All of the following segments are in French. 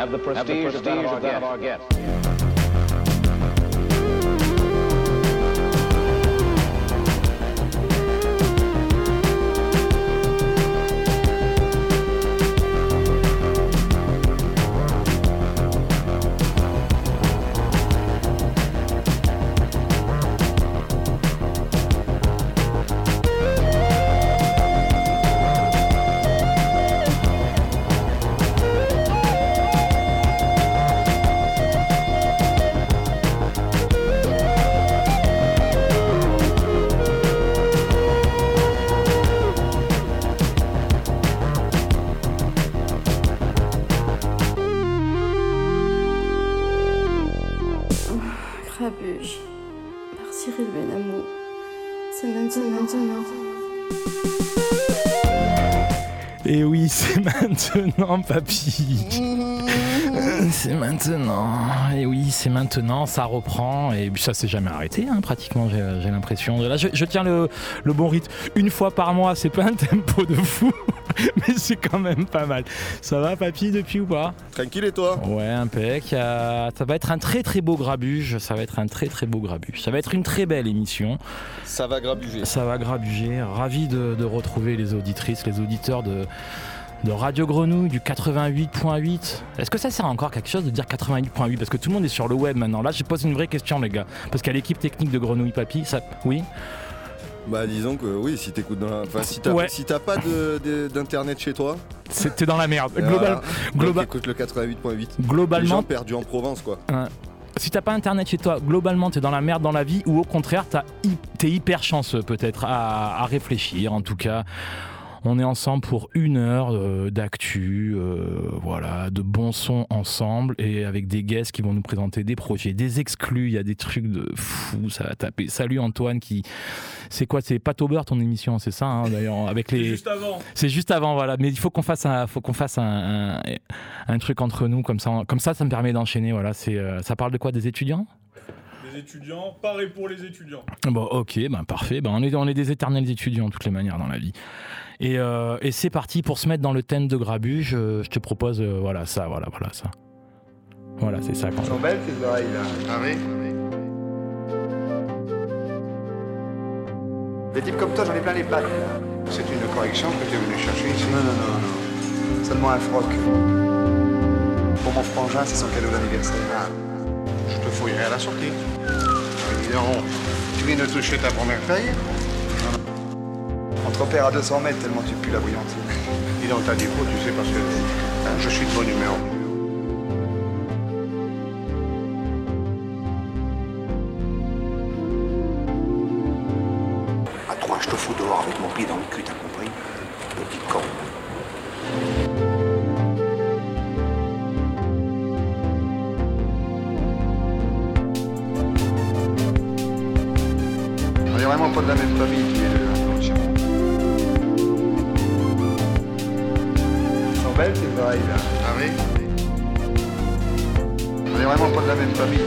have the prestige, of that of our guest. Grabuge maintenant, papy. c'est maintenant. Et oui, c'est maintenant. Ça reprend. Et ça s'est jamais arrêté, hein, pratiquement, j'ai j'ai l'impression. Là, je, je tiens le, le bon rythme. Une fois par mois, c'est pas un tempo de fou. Mais c'est quand même pas mal. Ça va, papy, depuis ou pas? Tranquille et toi? Ouais, impec. Euh, ça va être un très très beau grabuge. Ça va être un très très beau grabuge. Ça va être une très belle émission. Ça va grabuger. Ça va grabuger. Ravi de, de retrouver les auditrices, les auditeurs de, de Radio Grenouille du 88.8. Est-ce que ça sert encore quelque chose de dire 88.8 Parce que tout le monde est sur le web maintenant. Là, je pose une vraie question, les gars. Parce qu'à l'équipe technique de Grenouille Papy, ça. Oui? Bah disons que oui, si t'écoutes dans la... Enfin, si t'as Ouais. si t'as pas de- de- d'internet chez toi, C'était dans la merde. Global- global- Donc, écoute le 88.8. Les globalement, gens perdus en Provence quoi. si t'as pas internet chez toi, globalement t'es dans la merde dans la vie ou au contraire t'es hyper chanceux peut-être à, à réfléchir. En tout cas, on est ensemble pour une heure euh, d'actu, euh, voilà, de bons sons ensemble et avec des guests qui vont nous présenter des projets, des exclus. Il y a des trucs de fou, ça va taper. Salut Antoine qui, c'est quoi, c'est Pat ton émission, c'est ça hein, d'ailleurs avec les. Juste avant. C'est juste avant, voilà. Mais il faut qu'on fasse un, faut qu'on fasse un, un, un truc entre nous, comme ça, comme ça, ça me permet d'enchaîner. Voilà, c'est, euh, ça parle de quoi Des étudiants? Étudiants, pareil pour les étudiants. Bon, ok, ben parfait. Ben on est, on est des éternels étudiants de toutes les manières dans la vie. Et, euh, et c'est parti pour se mettre dans le thème de Grabuge. Je, je te propose, euh, voilà, ça, voilà, voilà, ça. Voilà, c'est ça. Quand sont belles tes oreilles là. Ah oui Des types comme toi, j'en ai plein les pattes. C'est une correction que tu es venu chercher ici Non, non, non, non. Seulement un froc. Pour mon frangin, c'est son cadeau d'anniversaire. Je te fouillerai à la sortie. Évidemment. Tu viens de toucher ta première feuille On te repère à 200 mètres tellement tu pues la bouillantine. Dis donc, t'as des faux, tu sais, parce que hein, je suis de bonne humeur. À trois, je te fous dehors avec mon pied dans le cul, t'as compris? Petit con. On est vraiment pas de la même famille, là. Ah oui On est vraiment pas de la même famille,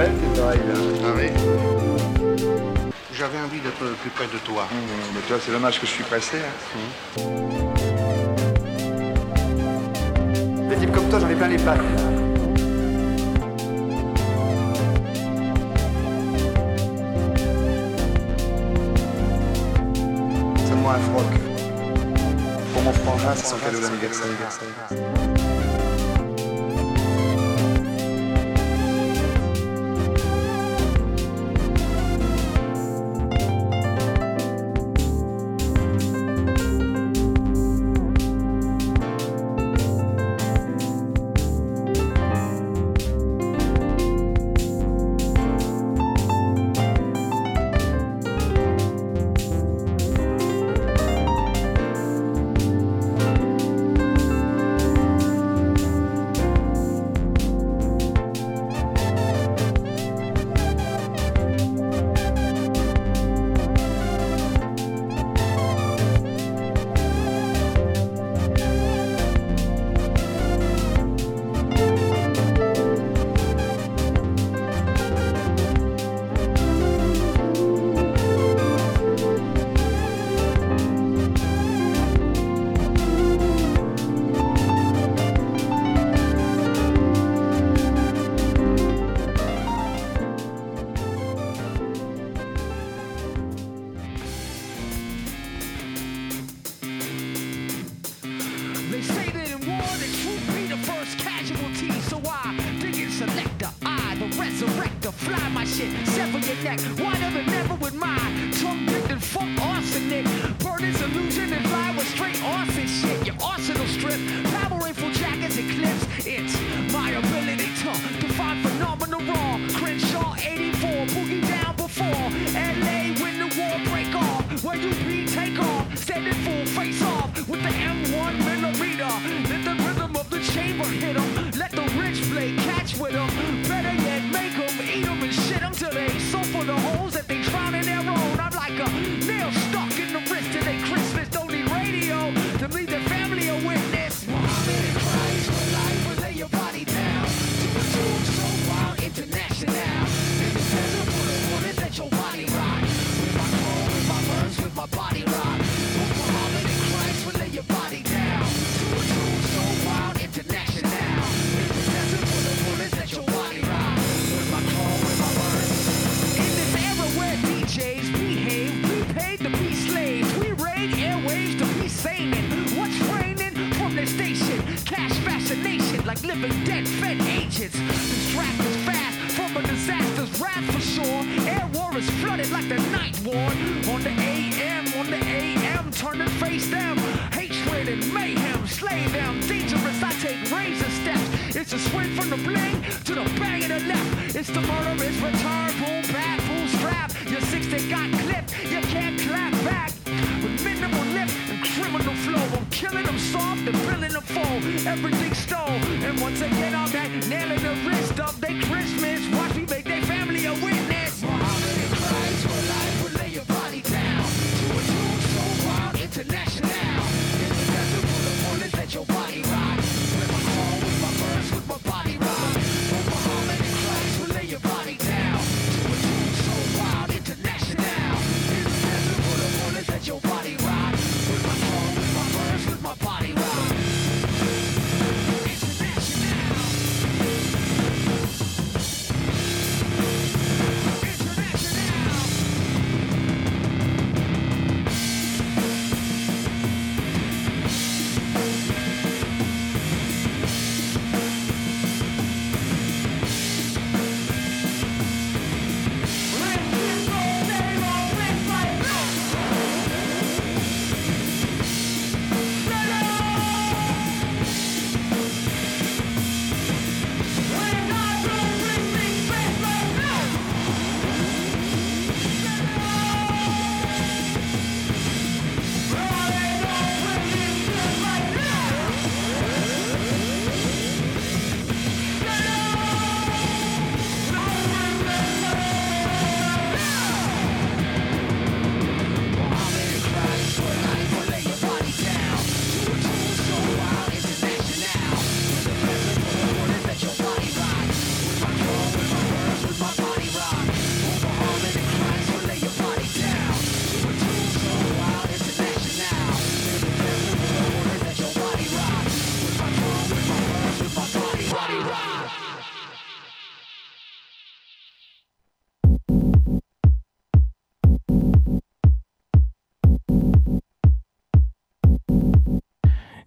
belles tes oreilles là. Ah oui J'avais envie d'être plus près de toi. Mais toi, c'est dommage que je suis pressé. Hein. Des types comme toi, j'en ai plein les pattes. Seulement un froc. Pour mon frangin, c'est son cadeau d'anniversaire. separate your neck. tomorrow is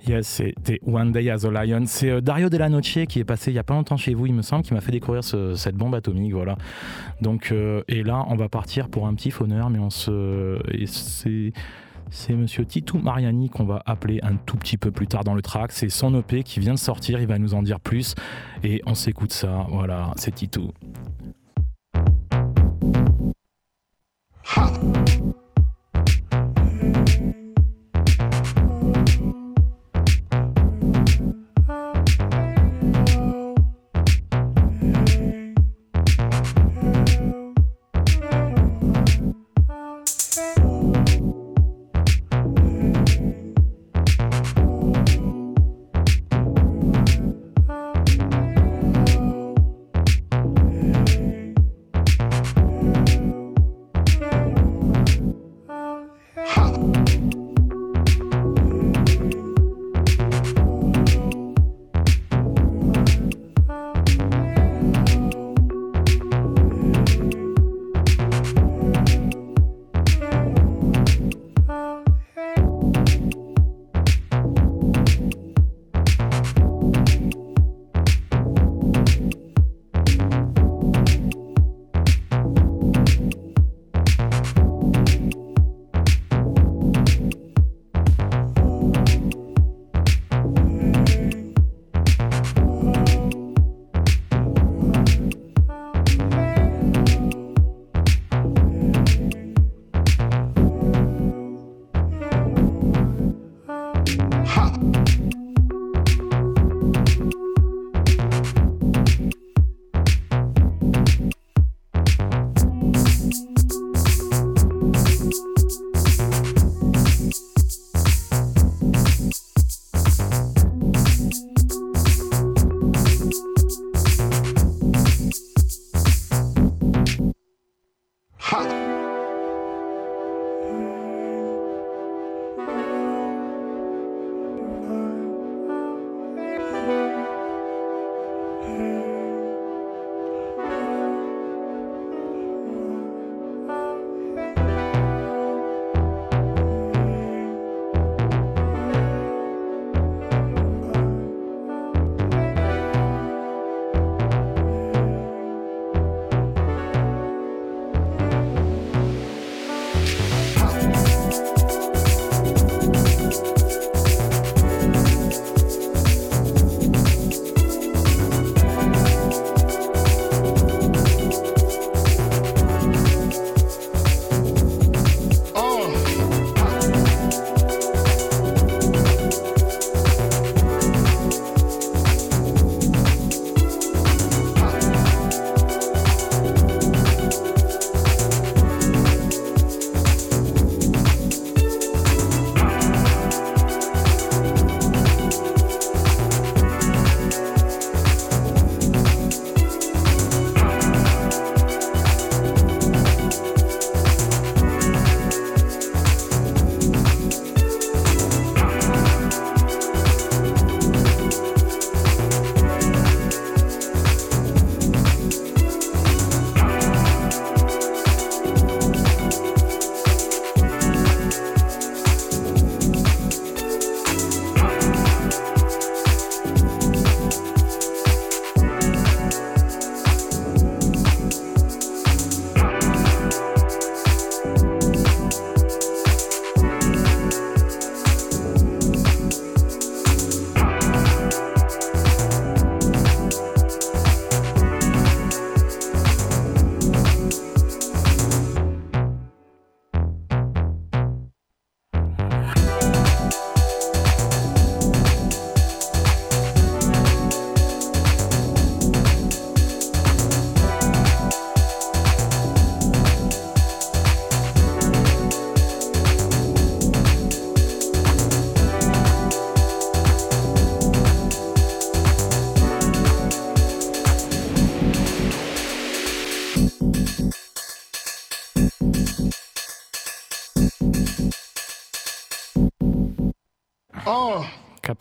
Yes, c'était One Day as a Lion. C'est euh, Dario Della Noce qui est passé il y a pas longtemps chez vous, il me semble, qui m'a fait découvrir cette bombe atomique. Voilà. Donc, euh, et là, on va partir pour un petit fauneur, mais on se. c'est. C'est monsieur Titou Mariani qu'on va appeler un tout petit peu plus tard dans le track. C'est son OP qui vient de sortir, il va nous en dire plus. Et on s'écoute ça. Voilà, c'est Titou.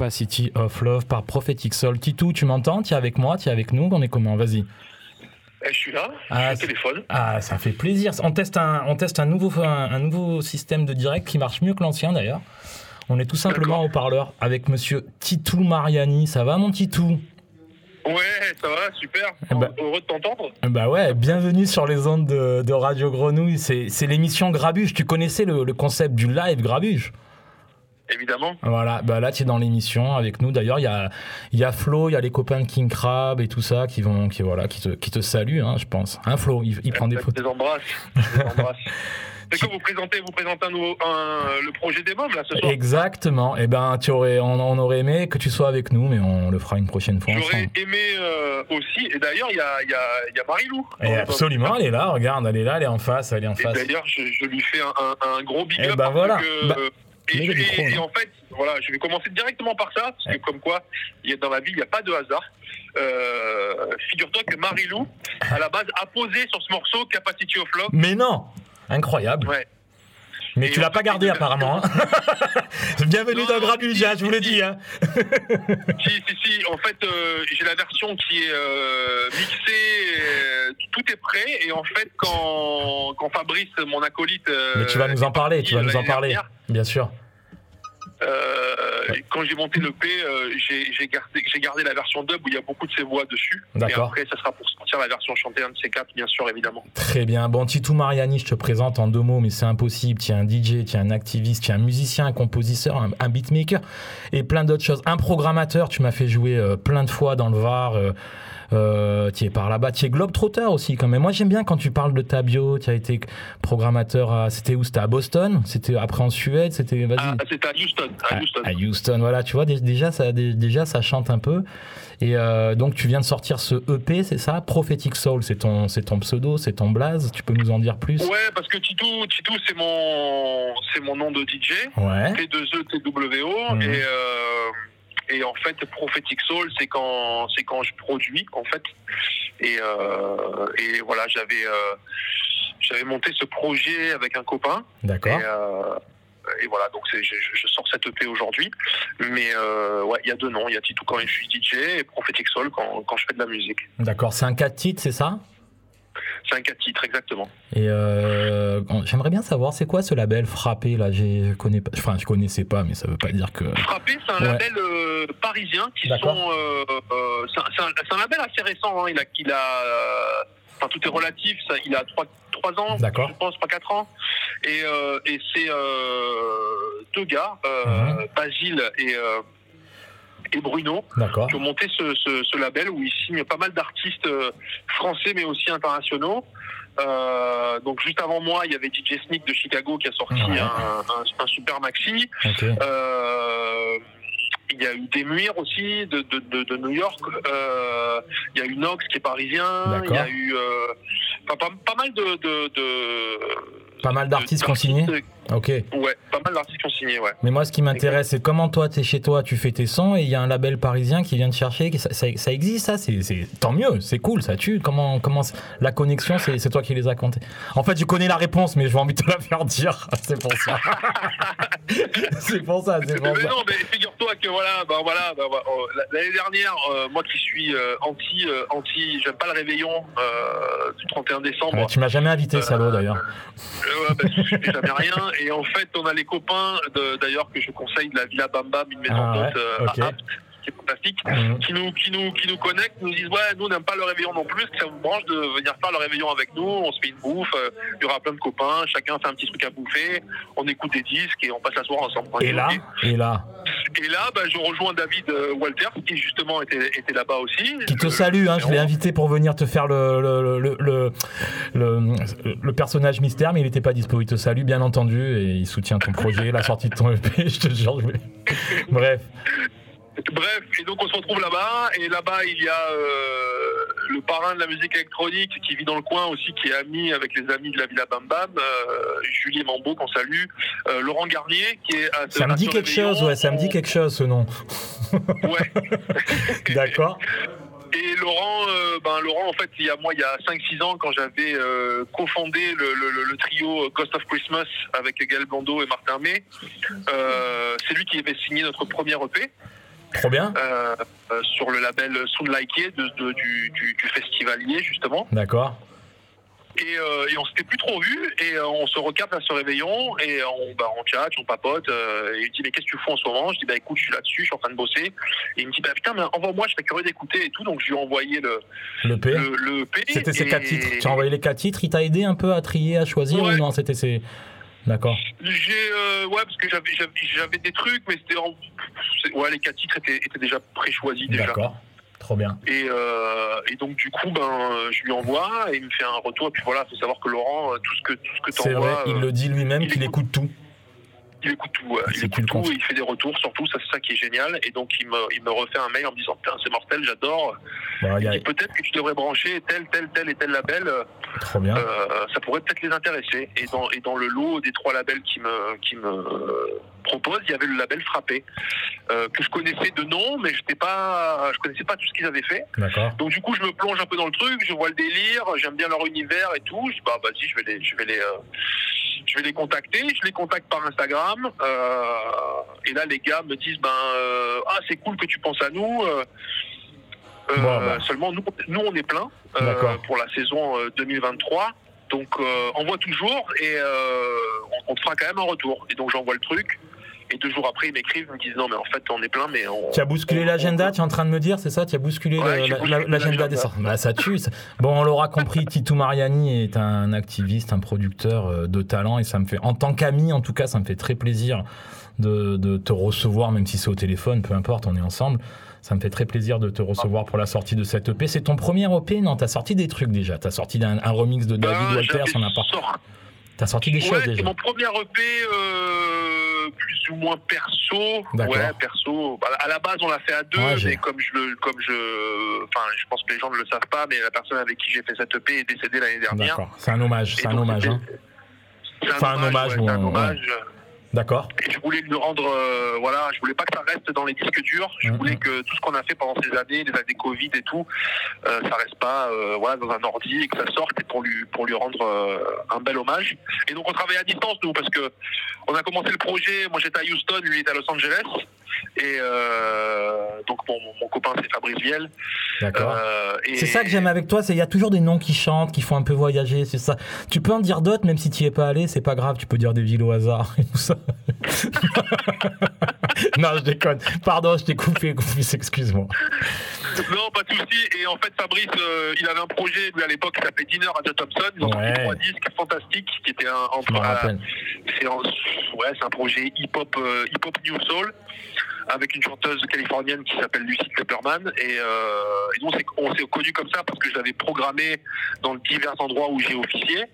Capacity of Love par Prophetic Soul. Titou, tu m'entends? Tu es avec moi? Tu es avec nous? On est comment? Vas-y. Eh, je suis là, Ah, je suis au téléphone. Ah, ça fait plaisir. On teste un, on teste un nouveau, un, un nouveau système de direct qui marche mieux que l'ancien d'ailleurs. On est tout simplement au parleur avec monsieur Titou Mariani. Ça va mon Titou? Ouais, ça va, super. Eh ben- Heureux de t'entendre. Bah ouais, bienvenue sur les ondes de, de Radio Grenouille. C'est c'est l'émission Grabuge. Tu connaissais le, le concept du live Grabuge? Évidemment. Voilà, bah là tu es dans l'émission avec nous. D'ailleurs, il y a, y a Flo, il y a les copains de King Crab et tout ça qui vont, qui, voilà, qui, te, qui te saluent, hein, je pense. Hein Flo, il, il prend des Je photos. les embrasse. Je les embrasse. C'est quoi vous présentez, vous présentez un nouveau, un- le projet des mômes là ce soir Exactement. Et ben, tu aurais, on, on aurait aimé que tu sois avec nous, mais on le fera une prochaine fois J'aurais aimé euh, aussi, et d'ailleurs il y a, y, a, y a Marie-Lou. Et absolument, elle est là, regarde, elle est là, elle est en face, elle est en Et face. d'ailleurs je, je lui fais un, un- un gros big Eh up. ben voilà. que, Bah, et, je- en fait, voilà, je vais commencer directement par ça, parce que comme quoi, il y a, dans la vie, il n'y a pas de hasard. Euh, Figure-toi que Marie-Lou, à la base, a posé sur ce morceau Capacity of Love. Mais non Incroyable. Ouais. Mais Et tu l'as pas gardé apparemment. hein. Bienvenue Non, dans non, Grabuge, si, je vous si, dit. Hein. Si, si, si. En fait, euh, j'ai la version qui est euh, mixée, euh, tout est prêt. Et en fait, quand, quand Fabrice, mon acolyte. euh, Mais tu vas nous en parler, tu vas nous en parler. Bien sûr. Euh, quand j'ai monté le P, euh, j'ai gardé, la version dub où il y a beaucoup de ses voix dessus. Et D'accord. après, ça sera pour sortir la version chantée, un de ces quatre, bien sûr, évidemment. Très bien. Bon, Titou Mariani, je te présente en deux mots, mais c'est impossible. Tu es un DJ, tu es un activiste, tu es un musicien, un compositeur, un, un beatmaker et plein d'autres choses. Un programmateur, tu m'as fait jouer euh, plein de fois dans le Var. Euh, tu es par là-bas, tu es globetrotter aussi quand même. Moi j'aime bien quand tu parles de ta bio, tu as été programmateur à... C'était où? C'était à Boston? C'était après en Suède? C'était... Ah, C'était à Houston. À Houston. À Houston, voilà, tu vois, dé- déjà ça, dé- déjà, ça chante un peu. Et euh, donc, tu viens de sortir ce EP, c'est ça? Prophetic Soul, c'est ton, c'est ton pseudo, c'est ton blaze. Tu peux nous en dire plus? Ouais, parce que Titou, Titou c'est mon, c'est mon nom de DJ. Ouais. T2E, TWO. Mhm. Et, euh, et en fait, Prophetic Soul, c'est quand, c'est quand je produis, en fait. Et, euh, et voilà, j'avais, euh, j'avais monté ce projet avec un copain. D'accord. Et, euh, et voilà, donc je, je- je sors cette EP aujourd'hui. Mais euh, ouais, il y a deux noms. Il y a Titou quand je suis DJ et Prophetic Soul quand, quand je fais de la musique. D'accord, c'est un 4 titres, c'est ça? Un quatre titres, exactement. Et euh, j'aimerais bien savoir, c'est quoi ce label Frappé là? Je connais pas, enfin, je connaissais pas, mais ça veut pas dire que. Frappé, c'est un Ouais. label euh, parisien qui sont. euh, euh, c'est un, un- un label assez récent. hein. Il a, il a, euh, enfin tout est relatif. Ça, il a 3, ans, D'accord. je pense, 3-4 ans. Et, euh, et c'est deux gars, Mhm. Basile et, et Bruno, qui ont monté ce, ce- ce label où ils signent pas mal d'artistes euh, français mais aussi internationaux. Euh, donc juste avant moi, il y avait DJ Sneak de Chicago qui a sorti Ouais. un, un- un super maxi. Euh, il y a eu des aussi de, de, de, de New York. Euh, il y a eu Nox qui est parisien. Il y a eu pas, pas mal de, Pas mal d'artistes signé Ok. Ouais, pas mal d'artistes qui ont signé, ouais. Mais moi, ce qui m'intéresse, c'est comment toi, tu es chez toi, tu fais tes sons et il y a un label parisien qui vient te chercher. Ça, ça- ça existe, ça c'est, Tant mieux, c'est cool, ça tue. Comment, comment la connexion, c'est, toi qui les as comptés En fait, je connais la réponse, mais je vais envie de te la faire dire. C'est pour ça. c'est pour ça, c'est pour Mais ça. non, mais figure-toi que voilà, ben voilà, ben oh, l'année dernière, euh, moi qui suis euh, anti, euh, anti, j'aime pas le réveillon du 31 décembre. Ouais, tu m'as jamais invité, salaud, d'ailleurs. Ouais, bah, je jamais rien. Et en fait, on a les copains, de- d'ailleurs, que je conseille de la Villa Bamba, une maison Ah d'hôte euh, à Apt, fantastique, Mhm. qui, nous, qui, nous, qui nous connectent, nous disent Ouais, nous, on n'aime pas le réveillon non plus, que ça vous branche de venir faire le réveillon avec nous. On se fait une bouffe, euh, il y aura plein de copains, chacun fait un petit truc à bouffer, on écoute des disques et on passe la soirée ensemble. Et là, et là, Et là, bah, je rejoins David euh, Walter, qui justement était, était là-bas aussi. qui te salue, hein, je l'ai invité pour venir te faire le, le, le, le, le- le personnage mystère, mais il n'était pas dispo. Il te salue, bien entendu, et il soutient ton projet, la sortie de ton EP, je te jure. Bref. Bref, et donc on se retrouve là-bas, et là-bas il y a euh, le parrain de la musique électronique qui vit dans le coin aussi, qui est ami avec les amis de la Villa Bam Bam, euh, Julie Mambeau qu'on salue, euh, Laurent Garnier qui est à Ça me dit quelque chose, ouais, ça me dit quelque chose ce nom. Ouais. D'accord. Et Laurent, euh, ben Laurent, en fait, il y a moi, il y a 5-6 ans, quand j'avais euh, cofondé le, le- le- le trio Ghost of Christmas avec Gaël Blondeau et Martin May, euh, c'est lui qui avait signé notre premier EP. Trop bien. euh, euh, sur le label Soundlike de, de- du, du, du festivalier justement. D'accord. Et, euh, et on s'était plus trop vu et euh, on se recapte à ce réveillon et on, bah, on chat, on papote. euh, et il me dit mais qu'est-ce que tu fais en ce moment? Je dis bah écoute je suis là-dessus, je suis en train de bosser. Et il me dit bah putain mais envoie-moi, je serais curieux d'écouter et tout. Donc je lui ai envoyé le Le P. le, le EP. C'était et quatre titres. Tu as envoyé les quatre titres. Il t'a aidé un peu à trier, à choisir Ouais. ou non? C'était ces. D'accord. J'ai euh, ouais parce que j'avais des trucs mais c'était en- ouais les quatre titres étaient, étaient déjà préchoisis déjà. D'accord. Trop bien. Et, euh, et donc du coup, ben, euh, je lui envoie et il me fait un retour. Et puis voilà, faut savoir que Laurent, euh, tout ce que tout ce que C'est vrai, t'envoies, il euh, le dit lui-même il qu'il écoute tout. Il écoute tout. ouais. Il écoute tout et il fait des retours. Surtout, ça c'est ça qui est génial. Et donc il me il me refait un mail en me disant putain c'est mortel, j'adore. A- Et peut-être que tu devrais brancher tel tel tel et tel label. euh, Trop bien. euh, ça pourrait peut-être les intéresser. Et dans, et dans le lot des trois labels qui me, qui me euh, proposent, il y avait le label Frappé, euh, que je connaissais de nom, mais j'étais pas, je connaissais pas tout ce qu'ils avaient fait. Donc du coup, je me plonge un peu dans le truc, je vois le délire, j'aime bien leur univers et tout. Je dis bah vas-y, je vais les, je vais les, euh, je vais les contacter. Je les contacte par Instagram. Euh, et là, les gars me disent ben euh, ah c'est cool que tu penses à nous. euh, Bon, bah. Seulement nous, nous on est plein pour la saison euh, 2023. Donc euh, envoie toujours et on, on te fera quand même un retour. Et donc j'envoie le truc. Et deux jours après, ils m'écrivent, ils me disent non mais en fait on est plein, mais on, Tu as bousculé l'agenda, tu es en train de me dire, c'est ça? Tu as bousculé Ouais, l'agenda des sorties. Bah, ça tue. ça. Bon, on l'aura compris, Titou Mariani est un activiste, un producteur euh, de talent et ça me fait, en tant qu'ami en tout cas, ça me fait très plaisir de, de te recevoir, même si c'est au téléphone, peu importe, on est ensemble. Ça me fait très plaisir de te recevoir pour la sortie de cette EP. C'est ton premier EP Non, t'as sorti des trucs déjà. T'as sorti un, un remix de David Ben, Walters, on n'a pas. Sorti- T'as sorti des Ouais, choses c'est mon premier EP euh, plus ou moins perso. D'accord. Ouais, perso. Bah, À la base, on l'a fait à deux, Ouais, mais comme je le, comme je, enfin, je pense que les gens ne le savent pas, mais la personne avec qui j'ai fait cette EP est décédée l'année dernière. D'accord. C'est un hommage. C'est Et un hommage. hein. C'est Enfin, un hommage, ouais, un- un hommage. D'accord. Et je voulais le rendre, euh, voilà, je voulais pas que ça reste dans les disques durs. Je Mhm. voulais que tout ce qu'on a fait pendant ces années, les années Covid et tout, euh, ça reste pas, euh, voilà, dans un ordi et que ça sorte et pour lui, pour lui rendre euh, un bel hommage. Et donc on travaille à distance nous parce que on a commencé le projet. Moi j'étais à Houston, lui il était à Los Angeles. Et euh, donc bon, mon, mon copain c'est Fabrice Viel. D'accord. Euh, C'est ça que j'aime avec toi, c'est il y a toujours des noms qui chantent, qui font un peu voyager, c'est ça. Tu peux en dire d'autres, même si tu y es pas allé, c'est pas grave, tu peux dire des villes au hasard et tout ça. non, je déconne. Pardon, je t'ai coupé, excuse-moi. Non, pas de souci. Et en fait, Fabrice, euh, il avait un projet, lui, à l'époque, qui s'appelait Dinner à The Thompson. Ils ont Ouais. trois disques fantastiques, qui étaient un, à- rappelle. c'est un, ouais, c'est un projet hip-hop, hip-hop New Soul, avec une chanteuse californienne qui s'appelle Lucy Pepperman. Et, euh, et nous, on s'est- on s'est connus comme ça parce que je l'avais programmé dans divers endroits où j'ai officié.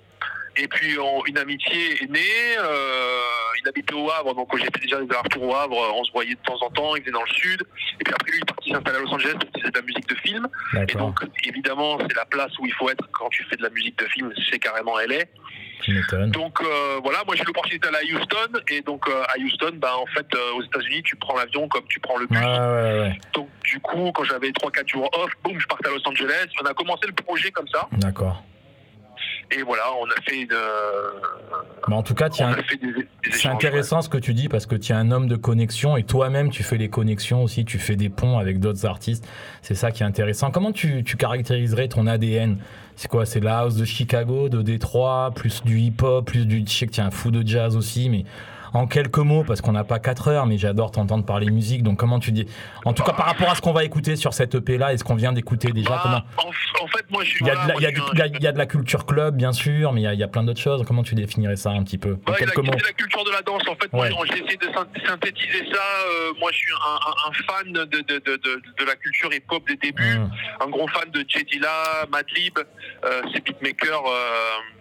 Et puis on- une amitié est née. euh, il habitait au Havre, donc j'ai fait déjà des allers-retours au Havre. On se voyait de temps en temps. Il venait dans le sud. Et puis après lui, il est parti s'installer à Los Angeles parce qu'il faisait de la musique de film. Et donc évidemment, c'est la place où il faut être quand tu fais de la musique de film. C'est carrément LA. tu m'étonnes. Donc euh, voilà, moi j'ai l'opportunité d'aller à Houston. Et donc euh, à Houston, bah en fait euh, aux États-Unis, tu prends l'avion comme tu prends le bus. Ouais, ouais, ouais, Donc du coup, quand j'avais 3-4 jours off, boum, je partais à Los Angeles. On a commencé le projet comme ça. d'accord. Et voilà, on a fait une, euh, Mais en tout cas, des C'est intéressant ce que tu dis parce que tu es un homme de connexion et toi-même tu fais les connexions aussi, tu fais des ponts avec d'autres artistes. C'est ça qui est intéressant. Comment tu, tu caractériserais ton ADN C'est quoi? C'est la house de Chicago, de Détroit, plus du hip-hop, plus du. Je sais que tu es un fou de jazz aussi, mais en quelques mots, parce qu'on n'a pas 4 heures, mais j'adore t'entendre parler musique. Donc comment tu dis En tout cas, par rapport à ce qu'on va écouter sur cette EP-là et ce qu'on vient d'écouter déjà, Bah, comment en, en fait, moi je suis. il y, a de la, moi, y a un- a- de la culture club, bien sûr, mais il y a, il y a plein d'autres choses. Comment tu définirais ça un petit peu mots quitté la culture de la danse. En fait, Ouais. moi, essayé de syn- synthétiser ça. Euh, moi, je suis un, un- un fan de, de, de, de, de la culture hip-hop des débuts. Mmh. Un gros fan de Jay Dilla, Madlib, euh, ces beatmakers euh,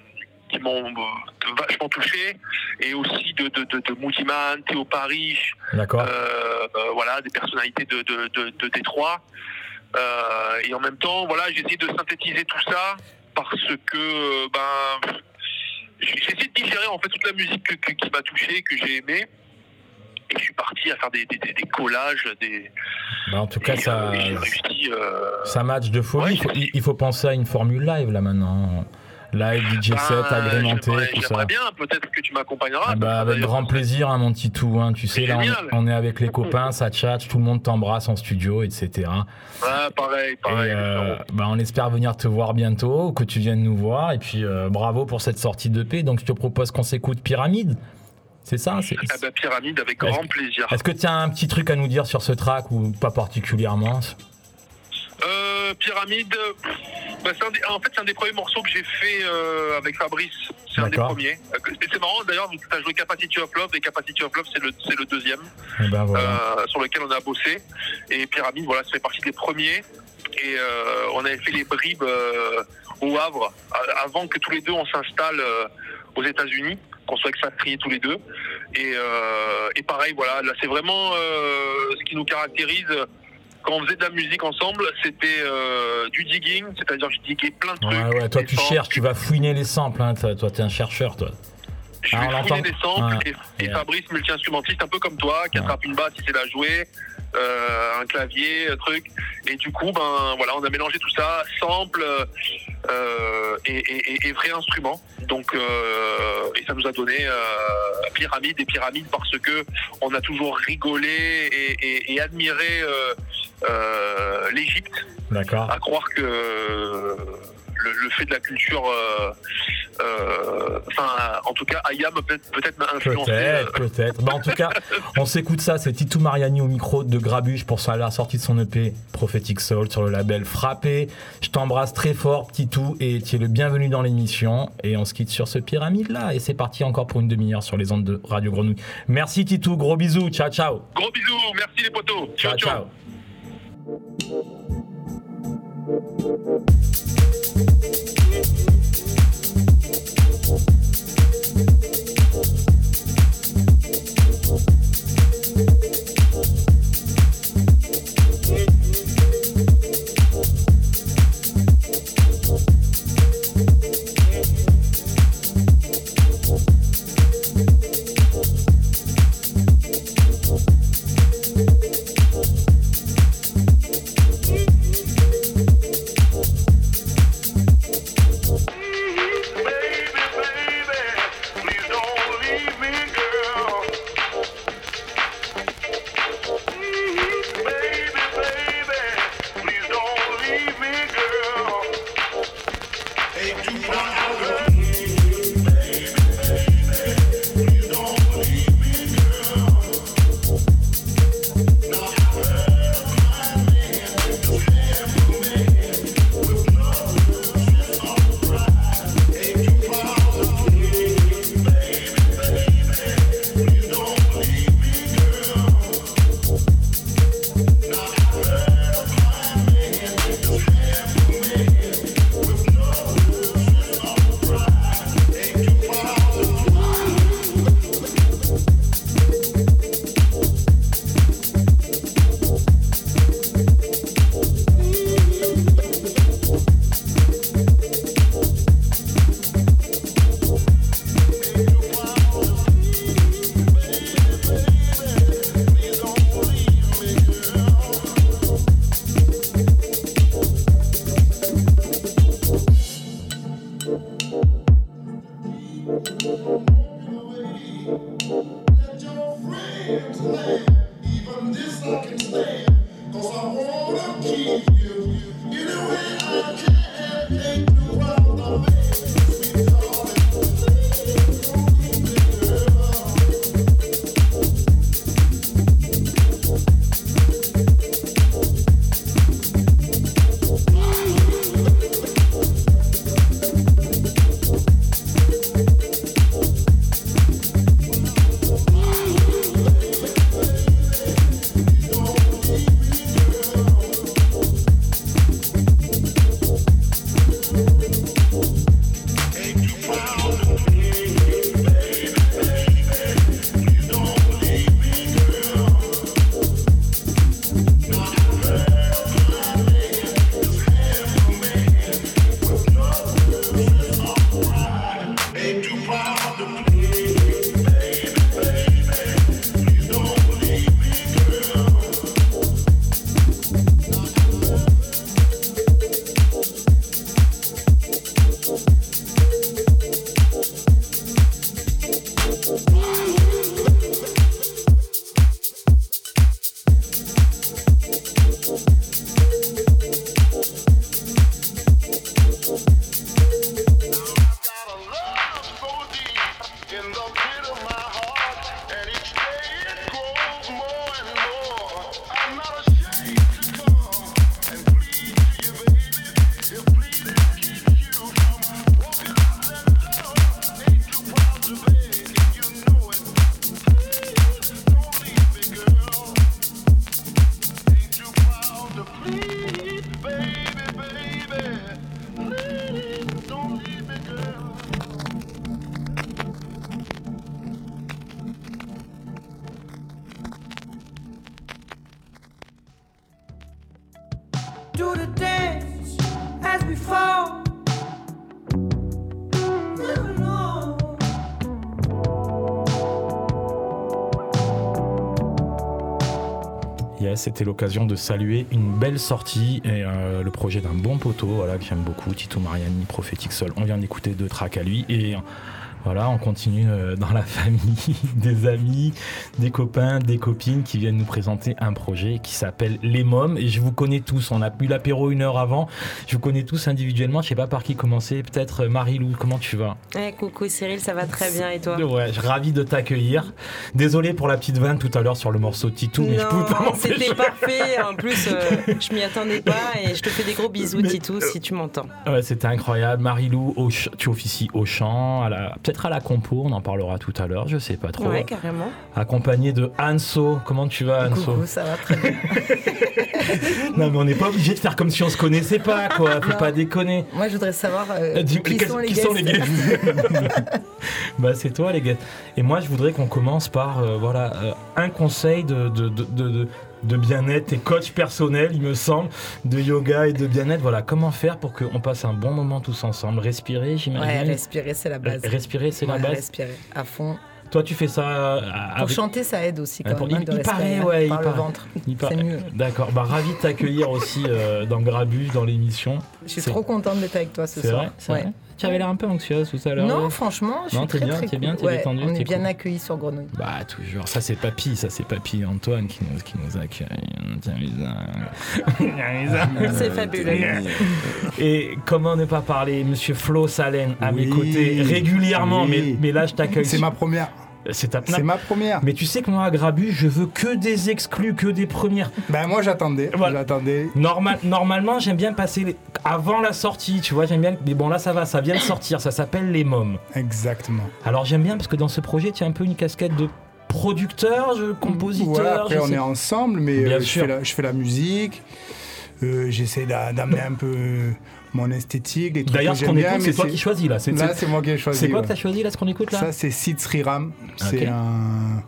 qui m'ont euh, vachement touché. Et aussi de, de, de, de Théo D'accord. euh, euh, voilà, des personnalités de, de, de, Détroit. Euh, et en même temps, voilà, j'ai essayé de synthétiser tout ça parce que, euh, ben, essayé de digérer en fait toute la musique que- que- qui m'a touché, que j'ai aimé. Et je suis parti à faire des, des, collages, des. Bah, en tout cas, et, ça, réussi. ça match de folie. Ouais, il, faut, il faut penser à une formule live là maintenant. Live, DJ Ben, set, agrémenté, tout ça. Bien, peut-être que tu m'accompagneras. Ah bah, avec grand plaisir, hein, mon Titou. Hein, tu sais, là, on, est avec les copains, ça tchatche, tout le monde t'embrasse en studio, etc. Ouais, pareil, pareil. Et, euh, bah, on espère venir te voir bientôt, que tu viennes nous voir. Et puis, euh, bravo pour cette sortie de paix. Donc, je te propose qu'on s'écoute Pyramide. C'est ça c'est- Ah bah, pyramide, avec grand plaisir. Est-ce que tu as un petit truc à nous dire sur ce track ou pas particulièrement? Euh, pyramide, bah, c'est un des- en fait, c'est un des premiers morceaux que j'ai fait euh, avec Fabrice. C'est un des premiers. Euh, c'est marrant d'ailleurs, tu as joué Capacity of Love, et Capacity of Love, c'est le, le deuxième Eh ben voilà. euh, sur lequel on a bossé. Et Pyramide, voilà, ça fait partie des premiers. Et on avait fait les bribes au Havre avant que tous les deux on s'installe aux États-Unis, qu'on soit expatriés tous les deux. Et, euh, et pareil, voilà, là c'est vraiment euh, ce qui nous caractérise. Quand on faisait de la musique ensemble, c'était euh, du digging, c'est-à-dire je diguais plein de trucs. Ouais, ouais, toi, tu samples, cherches, tu vas fouiner les samples. Hein, toi, t'es un chercheur, toi. Je Ah, vais fouiner des samples et, et Ouais. Fabrice, multi-instrumentiste, un peu comme toi, qui attrape une basse, il sait la jouer, un clavier, un truc. Et du coup, ben voilà, on a mélangé tout ça, sample euh, et, et, et- et vrai instrument. Donc, euh, et ça nous a donné euh, pyramide et pyramide parce que on a toujours rigolé et, et- et admiré euh, euh, l'Égypte D'accord. à croire que euh, le, le fait de la culture, euh, euh, enfin, en tout cas, Ayam peut-être peut-être m'a influencé. Peut-être, euh, peut-être. Bah, en tout cas, on s'écoute ça. C'est Titou Mariani au micro de Grabuche pour sa- la sortie de son EP Prophetic Soul sur le label Frappé. Je t'embrasse très fort, Titou, et tu es le bienvenu dans l'émission. Et on se quitte sur ce pyramide là. Et c'est parti encore pour une demi-heure sur les ondes de Radio Grenouille. Merci, Titou. Gros bisous. Ciao, ciao. Gros bisous, merci les potos. Ciao, ciao. C'était l'occasion de saluer une belle sortie et euh, le projet d'un bon poteau, voilà, que j'aime beaucoup, Tito Mariani, Prophétique Sol. On vient d'écouter deux tracks à lui et voilà, on continue euh, dans la famille, des amis, des copains, des copines qui viennent nous présenter un projet qui s'appelle Les Mômes. Et je vous connais tous. On a eu l'apéro une heure avant. Je vous connais tous individuellement. Je sais pas par qui commencer. Peut-être euh, Marie-Lou, comment tu vas? Eh, coucou Cyril, ça va très bien et toi? Ouais, je suis ravi de t'accueillir. Désolé pour la petite vanne tout à l'heure sur le morceau Titou, mais je Non, pouvais pas c'était parfait. En plus, euh, je m'y attendais pas et je te fais des gros bisous, Mais- Titou, si tu m'entends. Ouais, c'était incroyable. Marie-Lou, au tu officies au chant, à la- peut-être à la compo, on en parlera tout à l'heure, je sais pas trop. Ouais, carrément. Accompagné de Anso. Comment tu vas, Anso? Coucou, ça va très bien. Non, mais on n'est pas obligé de faire comme si on se connaissait pas, quoi. Faut Non. pas déconner. Moi, je voudrais savoir euh, Euh, qui, sont les qui guests. sont les guests Bah, c'est toi, les gars. Et moi, je voudrais qu'on commence par euh, voilà, euh, un conseil de, de, de, de- de- bien-être et coach personnel, il me semble, de yoga et de bien-être. Voilà, comment faire pour qu'on passe un bon moment tous ensemble? Respirer, j'imagine? Ouais, respirer, c'est la base. Respirer, c'est la base? Respirer à fond. Toi, tu fais ça euh, Pour chanter, ça aide aussi quand pour- même. hein, il- de il paraît, respirer ouais, il le paraît. ventre. C'est mieux. D'accord. Bah, ravi de t'accueillir aussi euh, dans Grabuge, dans l'émission. Je suis trop contente d'être avec toi ce soir. vrai, Ouais. vrai. Tu avais l'air un peu anxieuse tout à l'heure. Non, franchement, je Non, suis t'es très bien, très t'es bien, cool. t'es Ouais, détendu, On t'es est bien cool. accueillis sur Grenouille. Bah toujours, ça c'est Papy, ça c'est Papy Antoine qui nous, qui nous accueille. Tiens, Lisa. C'est fabuleux. Et comment ne pas parler, Monsieur Flo Salen à mes côtés régulièrement, Oui. mais, mais là je t'accueille. C'est ma première. C'est ta C'est ma première. Mais tu sais que moi à Grabu, je veux que des exclus, que des premières. Ben moi j'attendais. Voilà. J'attendais. Normal, normalement, j'aime bien passer les- avant la sortie, tu vois, j'aime bien. Mais bon, là, ça va, ça vient de sortir, ça s'appelle Les Mômes. Exactement. Alors, j'aime bien parce que dans ce projet, tu as un peu une casquette de producteur, je- compositeur. Voilà, après je on sais- est ensemble, mais euh, je, fais la, je fais la musique. euh, J'essaie d'a- d'amener un peu mon esthétique, les D'ailleurs, ce qu'on écoute, c'est toi qui choisis là. C'est Là, c'est- moi qui ai choisi. c'est quoi que tu as choisi là, ce qu'on écoute là Ça, c'est Sid Sriram. C'est un.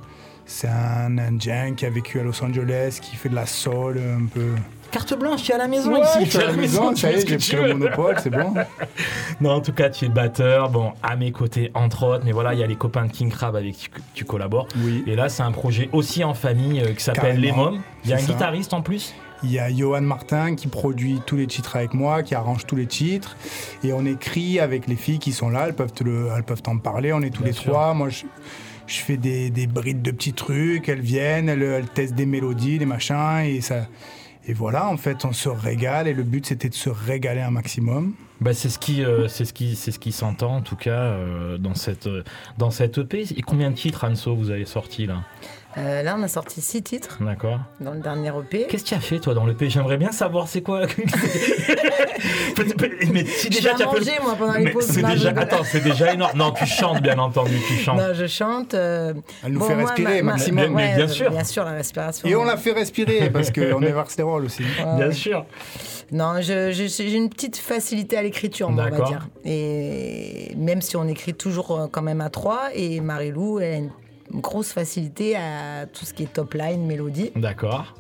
C'est un Indien qui a vécu à Los Angeles, qui fait de la soul un peu. Carte blanche, tu es à la maison Ouais, ici. je suis à la maison, tu ça y est, j'ai pris le monopole, c'est bon. Non, en tout cas, tu es batteur, bon, à mes côtés, entre autres, mais voilà, il y a les copains de King Crab avec qui tu, collabores. Oui. Et là, c'est un projet aussi en famille euh, qui s'appelle Les. Mômes. Il y a un ça. guitariste en plus. Il y a Johan Martin qui produit tous les titres avec moi, qui arrange tous les titres. Et on écrit avec les filles qui sont là, elles peuvent te le- elles peuvent t'en parler. On est tous Bien les sûr. trois. Moi, je, je fais des, des brides de petits trucs. Elles viennent, elles, elles testent des mélodies, des machins. Et, ça, et voilà, en fait, on se régale. Et le but, c'était de se régaler un maximum. Bah, c'est ce qui, euh, c'est ce qui, c'est ce qui s'entend en tout cas euh, dans cette, euh, dans cette EP. Et combien de titres Anso vous avez sorti là? Euh, là, on a sorti six titres D'accord. dans le dernier EP. Qu'est-ce que tu as fait toi dans l'EP J'aimerais bien savoir c'est quoi? mais si déjà tu as fait- manger, moi, pendant les Mais pauses. Non, déjà, attends, c'est déjà énorme. Non, tu chantes bien entendu, tu chantes. Non, je chante. euh, Elle nous bon, fait moi, respirer, ma- ma- maximum. Mais- mais ouais, bien sûr. Bien sûr, la respiration. Et on l'a fait respirer parce qu'on est Varsterol aussi. Ouais, Bien ouais. sûr. Non, je- je- j'ai une petite facilité à l'écriture, moi, on va dire. Et même si on écrit toujours euh, quand même à trois, et Marie-Lou, elle a une grosse facilité à tout ce qui est top line, mélodie. D'accord.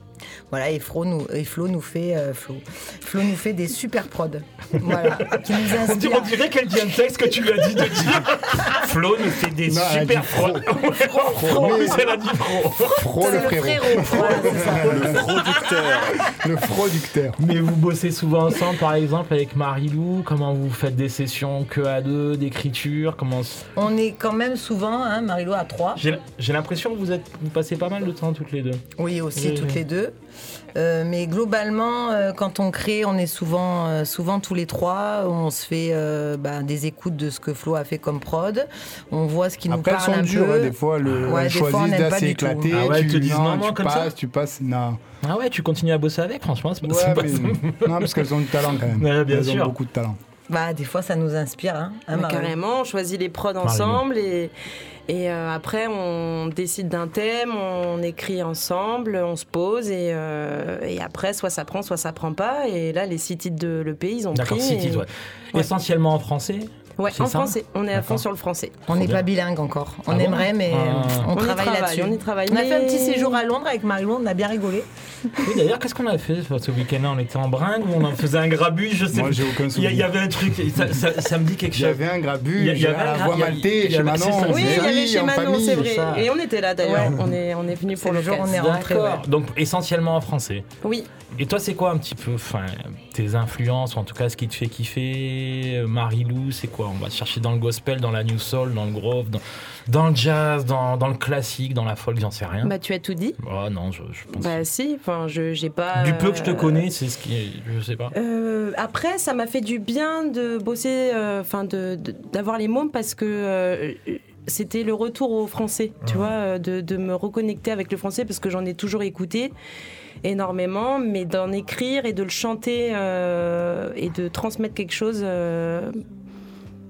Voilà, et Flo nous, et Flo nous fait euh, Flo. Flo nous fait des super prods. Voilà, qui nous On dirait, inspirent. on dirait qu'elle dit un texte que tu lui as dit de dire. Flo nous fait des Non, elle a super dit fro. Fro, Oui, mais- elle a dit fro. Fro le le frérot. frérot. Voilà, c'est ça. Le producteur. Le producteur. Mais vous bossez souvent ensemble, par exemple, avec Marie-Lou. Comment vous faites des sessions que à deux, d'écriture? Comment On est quand même souvent, hein, Marie-Lou à trois. J'ai j'ai l'impression que vous êtes, vous passez pas mal de temps toutes les deux. Oui, aussi, Oui, toutes oui. les deux. Euh, mais globalement, euh, quand on crée, on est souvent, euh, souvent tous les trois. On se fait euh, bah, des écoutes de ce que Flo a fait comme prod. On voit ce qui nous Après, elles parle sont un dures, peu. hein, des fois, le, Ouais, elles des fois, on pas d'assez du tout. Ah ouais, tu, elles te disent non, non, tu comme passes, ça tu passes. Non. Ah ouais, tu continues à bosser avec, franchement, c'est pas, Ouais, c'est pas mais- non, parce qu'elles ont du talent quand même. Ouais, bien elles sûr. ont beaucoup de talent. Bah, des fois, ça nous inspire. Hein, hein, carrément, on choisit les prods ensemble et, et euh, après on décide d'un thème, on écrit ensemble, on se pose et, euh, et après soit ça prend, soit ça prend pas. Et là, les six titres de l'EP, ils ont D'accord, pris. six et- titres, ouais. Ouais. Essentiellement en français Ouais, en ça français. On est à fond sur le français. On n'est pas bilingue encore. On Ah bon aimerait, mais Ah. on, travaille travaille, là-dessus. on y travaille, On a fait un petit séjour à Londres avec Marie-Lou, on a bien rigolé. Oui, d'ailleurs, qu'est-ce qu'on avait fait ce week-end-là? On était en bringue ou on en faisait un grabuge Je sais Moi, pas. j'ai aucun Il y, a- souvenir. il y avait un truc, ça, ça- ça me dit quelque Il y chose. avait un a- grabuge il y avait un a- maltais il y chez avait- Manon. ça. Oui, il y avait chez Manon, c'est vrai. Et on était là d'ailleurs. On est, on est venu pour le jour on est rentré. Donc essentiellement en français. Oui. Et toi, c'est quoi un petit peu, enfin, tes influences, ou en tout cas ce qui te fait kiffer euh, Marie-Lou, c'est quoi? On va chercher dans le gospel, dans la new soul, dans le grove, dans, dans le jazz, dans, dans le classique, dans la folk, j'en sais rien. Bah, tu as tout dit. Oh non, je, je pense. Bah, si. Enfin, je j'ai pas. du peu que je te euh, connais, c'est ce qui, est- je sais pas. Euh, après, ça m'a fait du bien de bosser, euh, enfin de d'avoir les mômes parce que c'était le retour au français, tu vois, euh, de, de me reconnecter avec le français parce que j'en ai toujours écouté énormément, mais d'en écrire et de le chanter euh, et de transmettre quelque chose. euh,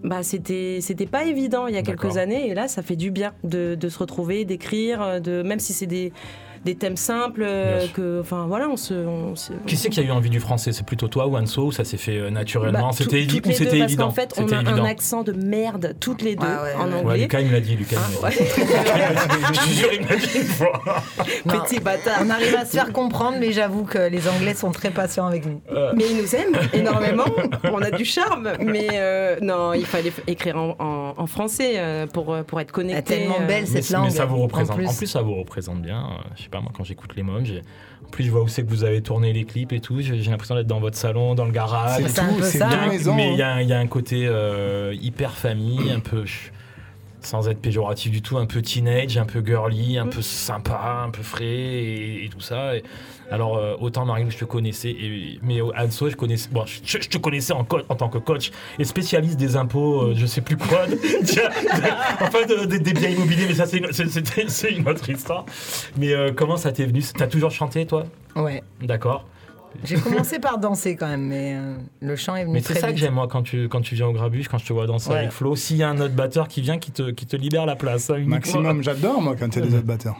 bah, c'était c'était pas évident il y a quelques années et là ça fait du bien de, de se retrouver d'écrire de même si c'est des, des thèmes simples euh, que enfin voilà on se, on se- Qui c'est qui a eu envie du français? C'est plutôt toi ou Anso ou ça s'est fait euh, naturellement? Bah, C'était évi- ou c'était évident? qu'en fait, on C'était a évident. un accent de merde toutes les deux Ah ouais, en ouais. Ouais, anglais. Lucas, il me l'a dit. Lucas, il me l'a dit. Je te jure, il me l'a dit une fois. Petit bâtard. On arrive à se faire comprendre, mais j'avoue que les Anglais sont très patients avec nous. Mais ils nous aiment énormément. On a du charme, mais euh, non, il fallait écrire en, en- en français euh, pour pour être connecté. Elle est tellement euh. belle, cette mais langue, ça vous en représente. plus. En plus, ça vous représente bien. Euh, Je sais pas, moi, quand j'écoute les mômes, en plus, je vois où c'est que vous avez tourné les clips et tout. J'ai l'impression d'être dans votre salon, dans le garage. C'est tout, c'est maisons. mais il y, a un- il y a un côté euh, hyper famille, un peu sans être péjoratif du tout, un peu teenage, un peu girly, un peu sympa, un peu frais et, et tout ça. Et alors euh, autant Marie, je te connaissais, et, mais Anso, je connaissais, bon, je, je te connaissais en, en tant que coach et spécialiste des impôts, euh, je sais plus quoi, de- tiens, de- enfin de- de- des biens immobiliers, mais ça c'est une, une autre histoire. Mais euh, comment ça t'est venu? T'as toujours chanté toi? Ouais. D'accord. J'ai commencé par danser quand même, mais euh, le chant est venu Mais c'est ça que j'aime moi quand tu, quand tu viens au Grabuge, quand je te vois danser Ouais. avec Flo. S'il y a un autre batteur qui vient, qui te, qui te libère la place. hein. Maximum, j'adore moi quand il y a des autres batteurs.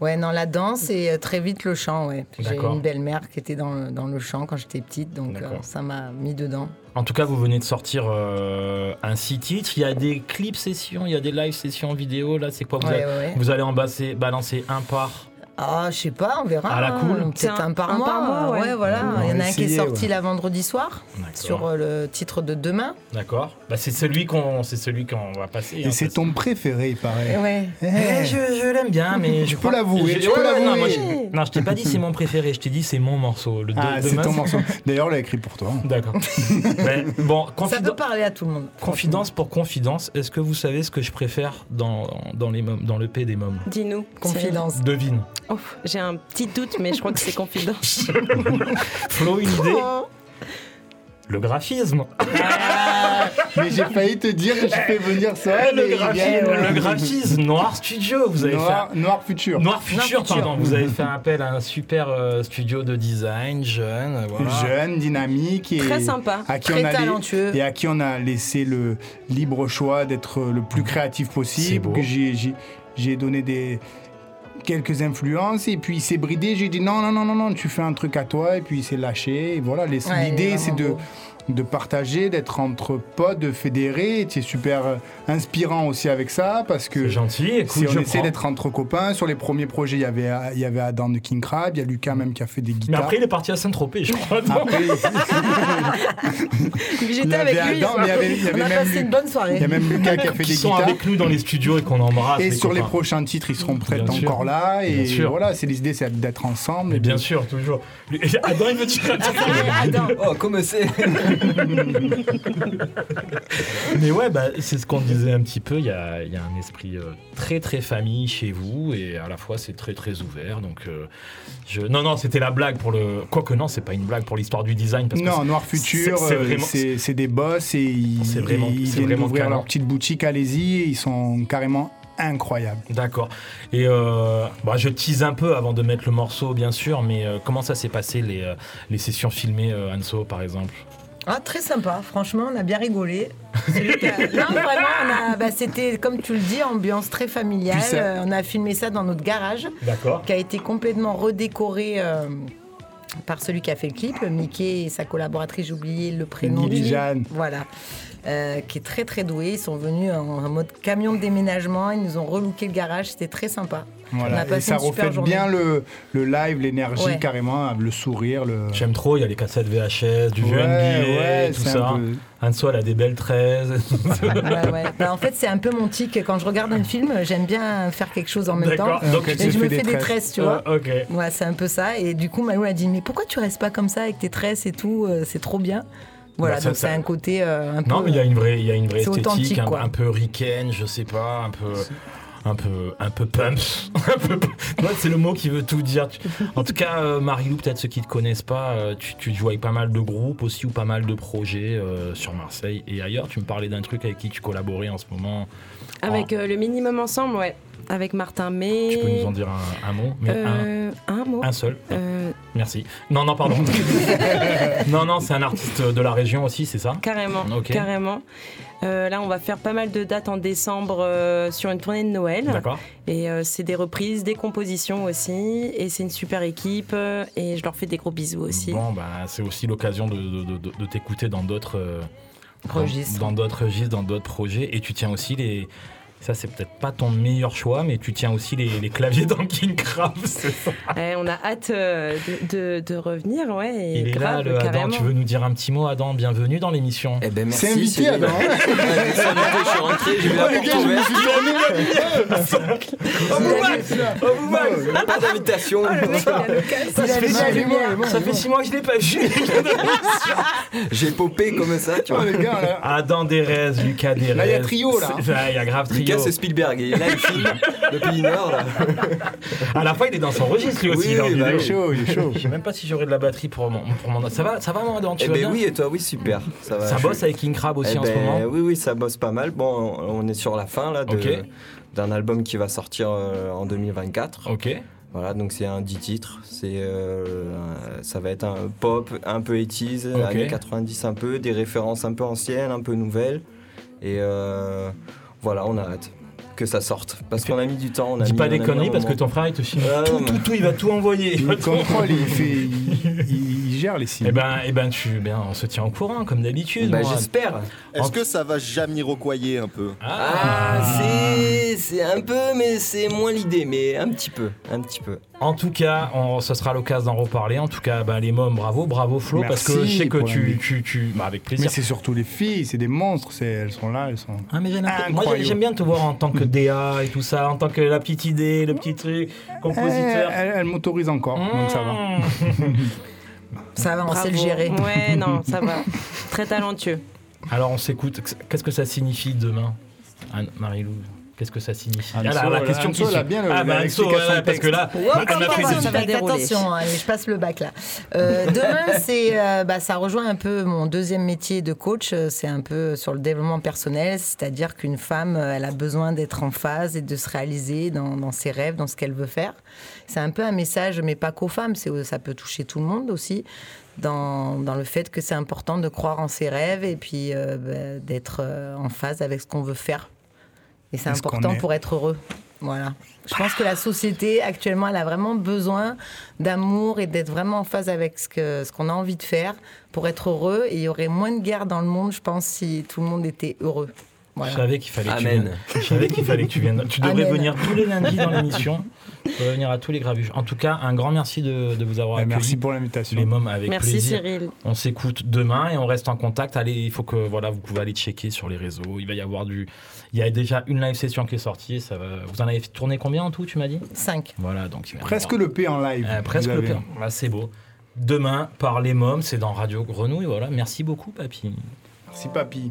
Ouais, non, la danse et euh, très vite le chant, ouais. J'ai une belle-mère qui était dans le, dans le chant quand j'étais petite, donc euh, ça m'a mis dedans. En tout cas, vous venez de sortir euh, un six titres. Il y a des clips sessions, il y a des live sessions vidéo. Là, c'est quoi? Vous, Ouais, allez, ouais, vous allez en balancer un par. Ah, je sais pas, on verra. À la hein. cool. Peut-être C'est un- un, par un mois. par mois, ouais. voilà. Il y en a un qui est sorti ouais. là vendredi soir sur euh, le titre de demain. D'accord. Bah, c'est celui qu'on, c'est celui qu'on va passer. hein, Et c'est parce- ton préféré, il paraît. Ouais. Eh, je, je l'aime bien, mais je peux l'avouer, je- peux Non, moi, je, non, je t'ai pas dit c'est mon préféré. Je t'ai dit c'est mon morceau. Le de- Ah, c'est ton morceau. D'ailleurs, on l'a écrit pour toi. D'accord. Mais, bon, Ça peut parler à tout le monde. Confidence pour confidence, est-ce que vous savez ce que je préfère dans, dans, les dans le P des mômes? Dis-nous. Confidence. Devine. Oh, J'ai un petit doute, mais je crois que c'est confidence. Flo, une idée Le graphisme. Mais j'ai failli te dire que je fais venir ça. le, mais graphisme le graphisme, Noir Studio. Vous avez Noir, fait Noir Futur. un... Noir Futur, Futur. pardon. Vous avez fait appel à un super euh, studio de design, jeune. Voilà. Jeune, dynamique et Très sympa. à qui Très on a lai- talentueux. et à qui on a laissé le libre choix d'être le plus créatif C'est possible. j'ai donné des quelques influences et puis il s'est bridé. J'ai dit non non non non non, tu fais un truc à toi et puis il s'est lâché. Et voilà, Ouais, l'idée c'est de. De partager, d'être entre potes, de fédérer. C'est super euh, inspirant aussi avec ça parce que C'est gentil. Écoute, si on je essaie d'être entre copains, sur les premiers projets, il y avait, il y avait Adam de King Crab, il y a Lucas même qui a fait des Mais guitares. après, il est parti à Saint-Tropez, je crois. Après, Mais il y J'étais avec lui. Adam, mais il y avait, il y On avait a même, passé une bonne il soirée. y a même Lucas qui a fait qui des sont guitares. avec nous dans les studios et qu'on embrasse. Et les sur les prochains titres, ils seront peut-être encore là. Bien Et sûr. voilà, c'est l'idée, c'est d'être ensemble. Mais et bien sûr, toujours. Adam, il veut dire truc. Adam. Oh, comme c'est? Mais ouais, bah, c'est ce qu'on disait un petit peu. Il y a, il y a un esprit euh, très très famille chez vous et à la fois c'est très très ouvert. Donc, euh, je... non, non, c'était la blague pour le. Quoique non, c'est pas une blague pour l'histoire du design. Parce Non, Noir Futur, c'est- euh, c'est des boss et ils, C'est vraiment- ils viennent vraiment canon. leur petite boutique, allez-y, et ils sont carrément incroyables. D'accord. Et euh, bah, je tease un peu avant de mettre le morceau, bien sûr, mais euh, comment ça s'est passé les, les sessions filmées, euh, Anso, par exemple? Ah, très sympa, franchement, on a bien rigolé. Non, vraiment, bah, c'était, comme tu le dis, ambiance très familiale. Euh, on a filmé ça dans notre garage, qui a été complètement redécoré. euh, par celui qui a fait le clip, Mickey et sa collaboratrice, j'ai oublié le prénom. Lily Jeanne. Voilà. Euh, qui est très très doué. Ils sont venus en, en mode camion de déménagement. Ils nous ont relooké le garage. C'était très sympa. On a Voilà. Et ça reflète bien le, le live, l'énergie Ouais. carrément, le sourire. Le... J'aime trop, il y a les cassettes VHS, du vieux Ouais, NBA, ouais, tout ça. un peu- Anso, elle a des belles 13. Ouais, ouais. Bah, en fait, c'est un peu mon tic. Quand je regarde un film, j'aime bien faire quelque chose en même temps. D'accord, donc et je me fais des tresses. tresses, tu vois. Ok. Ouais, c'est un peu ça. Et du coup, Malou a dit Mais pourquoi tu restes pas comme ça avec tes tresses et tout euh, C'est trop bien. Voilà, Bah, ça- donc ça- c'est un côté euh, un peu. Non, mais il y a une vraie, il y a une vraie C'est esthétique, authentique, un, un peu ricaine, je sais pas, un peu. Un peu, un peu pump. C'est le mot qui veut tout dire. En tout cas, euh, Marilou, peut-être ceux qui ne te connaissent pas, euh, tu, tu joues avec pas mal de groupes aussi ou pas mal de projets euh, sur Marseille et ailleurs. Tu me parlais d'un truc avec qui tu collaborais en ce moment. Avec euh, le minimum ensemble, ouais. Avec Martin May. Tu peux nous en dire un, un mot mais Euh, un mot un seul. Merci. Non, non, pardon. non, non, c'est un artiste de la région aussi, c'est ça? Carrément, carrément. Euh, là, on va faire pas mal de dates en décembre euh, sur une tournée de Noël. D'accord. Et euh, c'est des reprises, des compositions aussi. Et c'est une super équipe. Et je leur fais des gros bisous aussi. Bon, bah, c'est aussi l'occasion de, de- de- de t'écouter dans d'autres Registres. Dans d'autres registres, dans d'autres projets. Et tu tiens aussi les. Ça, c'est peut-être pas ton meilleur choix, mais tu tiens aussi les, les claviers dans King Crab, c'est ça Eh, on a hâte euh, de, de- de revenir, ouais. Et Il est là, le Adam. Tu veux nous dire un petit mot, Adam? Bienvenue dans l'émission. Eh ben C'est invité, Adam. je suis rentré, j'ai vu la porte gars, je me ouverte. suis tourné. Oh, vous Oh, mal Pas d'invitation. Ça fait six- mois que je l'ai pas vu. J'ai popé comme ça, tu Oh, vois. les gars, là. Adam Derez, Lucas Derez. Là, il y a trio, là. Il y a grave trio. Lucas, c'est Spielberg. Et là, il filme depuis une heure, là. À la fois, il est dans son registre lui aussi. Oui, le bah vidéo. Il est chaud, il est chaud. Je sais même pas si j'aurai de la batterie pour mon, pour mon- Ça va, ça va mon Adam, tu Eh vas ben bien oui, et toi, oui, super. Ça, va, Ça bosse suis- avec King Crab aussi Eh en ce ben, moment. Oui, oui, ça bosse pas mal. Bon, on est sur la fin là de- d'un album qui va sortir euh, en 2024. Ok. Voilà, donc c'est un 10 titres. C'est, euh, ça va être un pop, un peu 80s, Ok. années 90 un peu, des références un peu anciennes, un peu nouvelles. Et euh, voilà, on a hâte que ça sorte. Parce qu'on a mis du temps. On a Dis mis- pas des conneries parce que ton frère il te filme Ah, tout, tout, tout, il va tout envoyer. Il contrôle, il, fait, il, il- il gère les signes. Eh ben, eh ben, tu, ben, on se tient au courant comme d'habitude. Moi. j'espère. Est-ce que ça va jamiroquoyer un peu? Ah, c'est, c'est un peu, mais c'est moins l'idée, mais un petit peu, un petit peu. En tout cas, on, ce sera l'occasion d'en reparler. En tout cas, ben, les mômes, bravo, bravo Flo, parce que je sais que tu, tu, tu, bah, avec plaisir. Mais c'est surtout les filles, c'est des monstres, c'est- elles sont là, elles sont. Ah, mais moi j'aime bien te voir en tant que DA et tout ça, en tant que la petite idée, le petit truc, compositeur. Elle, elle- elle m'autorise encore, donc ça va. Ça va, on Bravo. sait le gérer. Ouais, non, ça va. Très talentueux. Alors on s'écoute. Qu'est-ce que ça signifie demain, Anne Marilou Qu'est-ce que ça signifie Anso, Alors, la là, question Anso, qui suit. bien ah, bah, Anso, de parce que là, Wow, elle ça va dérouler. Attention, allez, je passe le bac là. Euh, demain, c'est, euh, bah, ça rejoint un peu mon deuxième métier de coach. euh, C'est un peu sur le développement personnel, c'est-à-dire qu'une femme, euh, elle a besoin d'être en phase et de se réaliser dans, dans ses rêves, dans ce qu'elle veut faire. C'est un peu un message, mais pas qu'aux femmes, c'est, ça peut toucher tout le monde aussi. Dans, dans le fait que c'est important de croire en ses rêves et puis euh, bah, d'être euh, en phase avec ce qu'on veut faire. Et c'est ce qu'on important est. pour être heureux. Voilà. Je pense que la société, actuellement, elle a vraiment besoin d'amour et d'être vraiment en phase avec ce que ce qu'on a envie de faire pour être heureux. Et il y aurait moins de guerre dans le monde, je pense, si tout le monde était heureux. Voilà. Je savais qu'il fallait qu'il fallait que tu viennes. Tu devrais Amen. venir tous les lundis dans l'émission. Tu devrais venir à tous les gravuges. En tout cas, un grand merci de, de vous avoir Ouais, accueilli. merci pour l'invitation. Les mômes avec Merci plaisir. Cyril. On s'écoute demain et on reste en contact. Allez, il faut que voilà, vous pouvez aller checker sur les réseaux. Il va y avoir du. Il y a déjà une live session qui est sortie. Ça va. Vous en avez tourné combien en tout, tu m'as dit 5. Voilà, donc Presque le P en live. Euh, presque le pire. Ah, c'est beau. Demain, par les mômes, c'est dans Radio Grenouille. Voilà. Merci beaucoup, papy. Merci, papy.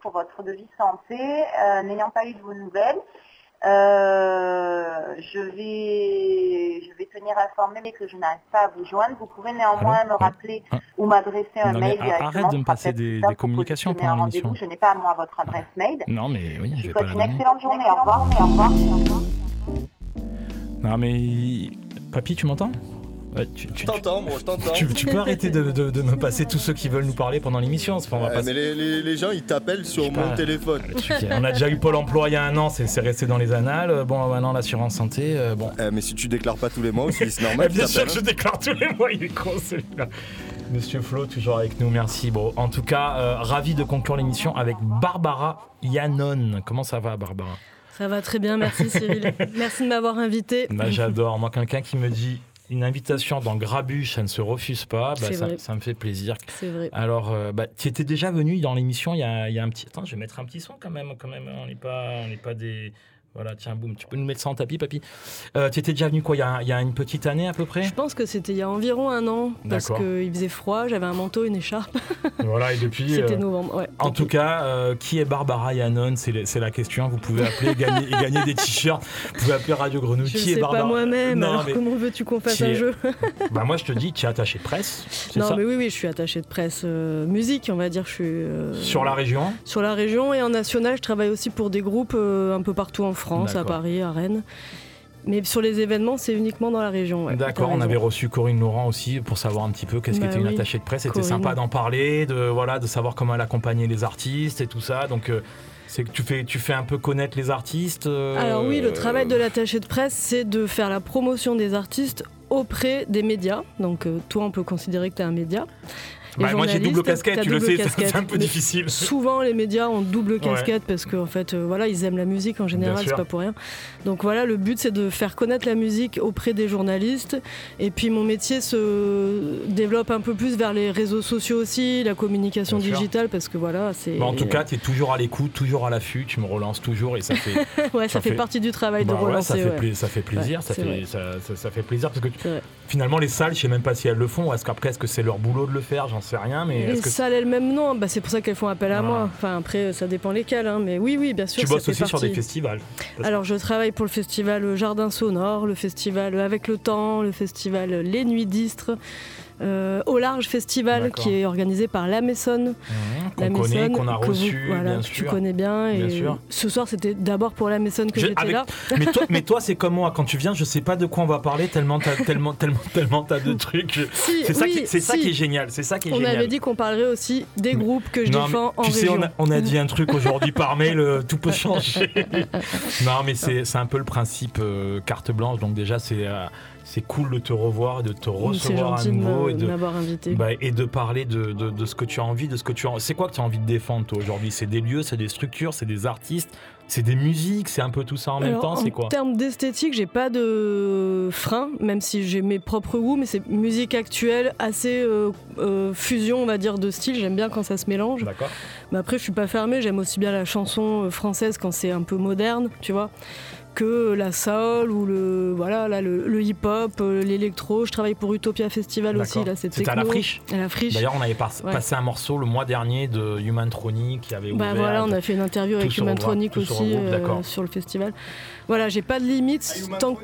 Pour votre devis santé, euh, n'ayant pas eu de vos nouvelles. euh, je vais je vais tenir informé mais que je n'arrive pas à vous joindre. Vous pouvez néanmoins me rappeler ou m'adresser un Non, mail directement. arrête de me passer des, des communications pendant l'émission. Je n'ai pas à moi votre adresse mail. Non, mais oui, je Je vais vous pas la une excellente journée. Au revoir. Au revoir. Au revoir. Non, mais. Papy, tu m'entends? Ouais, tu, tu- Je t'entends, moi, je t'entends. tu- tu peux arrêter de, de- de me passer tous ceux qui veulent nous parler pendant l'émission c'est pas- on va Ouais, pas- mais les, les- les gens ils t'appellent sur pas. mon téléphone. On a déjà eu Pôle emploi il y a un an, c'est c'est resté dans les annales. Euh, Bon, maintenant l'assurance santé, euh, bon. mais si tu déclares pas tous les mois aussi, c'est normal. Eh bien sûr que je t'appellent, déclare tous les mois, il est con celui-là. Monsieur Flo, toujours avec nous, merci. Bon, en tout cas, euh, ravi de conclure l'émission avec Barbara Yannon. Comment ça va, Barbara? Ça va très bien, merci Cyril. merci de m'avoir invité. Bah, J'adore. Moi, quelqu'un qui me dit une invitation dans Grabuche, ça ne se refuse pas, bah, ça, me fait plaisir. C'est vrai. Alors, euh, bah, tu étais déjà venu dans l'émission il y a, il y a un petit. Attends, je vais mettre un petit son quand même. Quand même. On n'est pas, on n'est pas des. Voilà, tiens, boum, tu peux nous mettre ça en tapis, papy. Euh, tu étais déjà venu quoi il y, a, il y a une petite année à peu près? Je pense que c'était il y a environ un an, parce qu'il faisait froid, j'avais un manteau, une écharpe. Voilà, et depuis. C'était euh, novembre, ouais. En tout cas, euh, qui est Barbara Yannon? C'est la question. Vous pouvez appeler gagner, et gagner des t-shirts. Vous pouvez appeler Radio Grenouille. Je qui ne est sais Barbara? pas moi-même, alors mais comment veux-tu qu'on fasse un jeu? Bah, Moi, je te dis, tu es attaché de presse. Non, ça? mais oui, oui, je suis attachée de presse euh, musique, on va dire. Je suis, Sur la région? Sur la région et en national, je travaille aussi pour des groupes un peu partout en France, à D'accord. Paris, à Rennes. Mais sur les événements, c'est uniquement dans la région. ouais, D'accord, on avait reçu Corinne Laurent aussi pour savoir un petit peu qu'est-ce Bah qu'était une attachée de presse. C'était sympa d'en parler, de, voilà, de savoir comment elle accompagnait les artistes et tout ça. Donc, euh, c'est que tu fais, tu fais un peu connaître les artistes. euh, Alors oui, le travail de l'attaché de presse, c'est de faire la promotion des artistes auprès des médias. Donc euh, toi, on peut considérer que tu es un média. Bah, moi, j'ai double casquette, tu le sais, c'est- un peu difficile. Souvent, les médias ont double Ouais. casquette parce qu'en fait, euh, voilà, ils aiment la musique en général, c'est pas pour rien. Donc voilà, le but c'est de faire connaître la musique auprès des journalistes. Et puis mon métier se développe un peu plus vers les réseaux sociaux aussi, la communication Bien sûr. digitale, parce que voilà, c'est. Bah, en tout cas, tu es toujours à l'écoute, toujours à l'affût, tu me relances toujours et ça fait. ouais, ça, fait, partie du travail Bah de ouais, relancer. ça, fait ouais. pla- ça fait plaisir, ça, fait, ça, plaisir parce que tu-. Finalement les salles, je sais même pas si elles le font. Est-ce qu'après est-ce que c'est leur boulot de le faire J'en sais rien, mais Les que salles elles-mêmes, non, bah, c'est pour ça qu'elles font appel à Ah. moi. Enfin, après, ça dépend lesquelles, hein, mais oui, oui, bien sûr. tu bosses aussi sur des festivals Alors, je travaille pour le festival Jardin Sonore, le festival Avec le Temps, le festival Les Nuits d'Istres, euh, Au Large Festival qui est organisé par La Maisonne. La qu'on connaît, qu'on a que vous- reçu, voilà, bien que tu sûr. connais bien. Bien et sûr. ce soir, c'était d'abord pour La Maisonne que j'étais là. mais toi, mais toi c'est comme moi quand tu viens, je sais pas de quoi on va parler tellement t'as tellement tellement tellement t'as de trucs. Si, c'est ça, oui, ça si. qui est génial. C'est ça qui est On génial. avait dit qu'on parlerait aussi des groupes que je Non, mais défends en tu sais, région. on a, on a dit un truc aujourd'hui par mail, euh, tout peut changer. non, mais c'est c'est un peu le principe euh, carte blanche. Donc déjà, c'est c'est cool de te revoir, de te recevoir à de nouveau me- et de de m'avoir invité. bah, et de parler de, de, de ce que tu as envie, de ce que tu as. C'est quoi que tu as envie de défendre toi aujourd'hui? C'est des lieux, c'est des structures, c'est des artistes, c'est des musiques, c'est un peu tout ça en même temps. C'est En termes d'esthétique, j'ai pas de frein, même si j'ai mes propres goûts, mais c'est musique actuelle, assez euh, euh, fusion, on va dire, de style. J'aime bien quand ça se mélange. D'accord. Mais après, je suis pas fermée. J'aime aussi bien la chanson euh, française quand c'est un peu moderne, tu vois, que la soul ou le voilà, là, le, le hip-hop, euh, l'électro. Je travaille pour Utopia Festival aussi. Là, c'est C'était à la friche À la friche. D'ailleurs, on avait Ouais. passé un morceau le mois dernier de Human Tronic qui avait Bah ouvert. voilà, on a fait une interview avec se Human regroupe, Tronic tout se aussi euh, sur le festival. Voilà, j'ai pas de limite tant que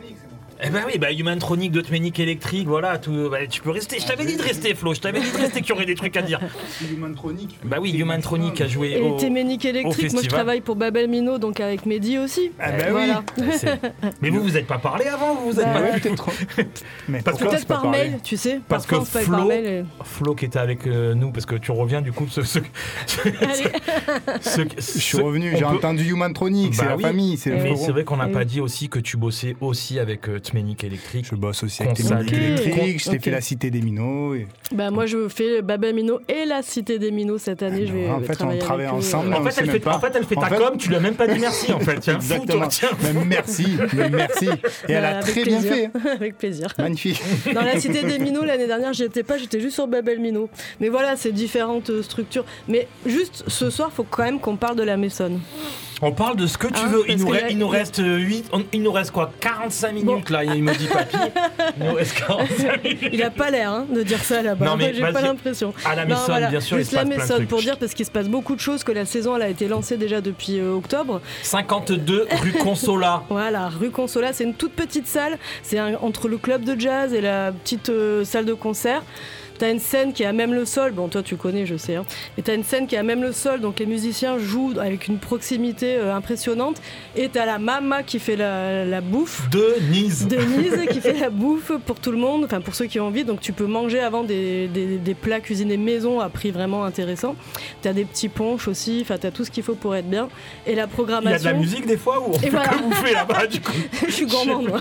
Eh ben oui, bah Human Tronic de Tménique électrique, voilà, tout, bah, tu peux rester. Je t'avais dit de rester, Flo. Je t'avais dit de rester, qu'il y aurait des trucs à dire. Human Tronic. Bah oui, Human Tronic a joué Et au, Téménique au électrique, moi je travaille pour Babel Mino, donc avec Mehdi aussi. Ah bah voilà. oui. C'est- Mais vous, vous êtes pas parlé avant, vous vous êtes Bah pas ouais. Mais Parce que- Peut-être par mail, tu sais. Parce que par Flo, mail et- Flo qui était avec euh, nous, parce que tu reviens du coup, ce, ce- ce- Je suis revenu, j'ai entendu Human Tronic, c'est Bah la famille, c'est c'est vrai qu'on n'a pas dit aussi que tu bossais aussi avec euh, Tménique électrique. Je bosse aussi avec musiques électriques, je t'ai fait la cité des minots. et- Bah moi je fais Babel Mino et la Cité des Minots cette année. je vais en fait, on travaille eux. ensemble. En on fait, elle fait, en fait, elle fait En ta fait- com, tu lui as même pas dit merci en fait. Tiens, fou, Exactement. toi, tiens. Mais merci, mais merci. Et elle Bah, a avec très bien plaisir. fait. hein. avec plaisir. Magnifique. Dans la Cité des Minots l'année dernière, j'y étais pas, j'étais juste sur Babel Mino. Mais voilà, c'est différentes euh, structures. Mais juste ce soir, faut quand même qu'on parle de la Maisonne. On parle de ce que tu Hein, veux. Il nous, que reste, il nous il- reste 8, il nous reste quoi 45 minutes là, il me dit papy. Il nous reste 45 minutes. Il a pas l'air hein, de dire ça là-bas. Non, mais J'ai pas l'impression. À la Non, Maisonne, bien sûr, il Juste la plein de trucs. pour dire parce qu'il se passe beaucoup de choses que la saison elle a été lancée déjà depuis euh, octobre. 52 rue Consola. Voilà, rue Consola, c'est une toute petite salle. C'est entre le club de jazz et la petite euh, salle de concert. T'as une scène qui à même le sol, bon toi tu connais je sais, hein. mais t'as une scène qui à même le sol, donc les musiciens jouent avec une proximité euh, impressionnante, et t'as la mama qui fait la, la bouffe, Denise. Denise qui fait la bouffe pour tout le monde, enfin pour ceux qui ont envie, donc tu peux manger avant des, des- des plats cuisinés maison à prix vraiment intéressant, t'as des petits punchs aussi, enfin t'as tout ce qu'il faut pour être bien, et la Il y programmation... a de la musique des fois où on Et fait voilà. que bouffer là-bas du coup. je suis gourmande, moi.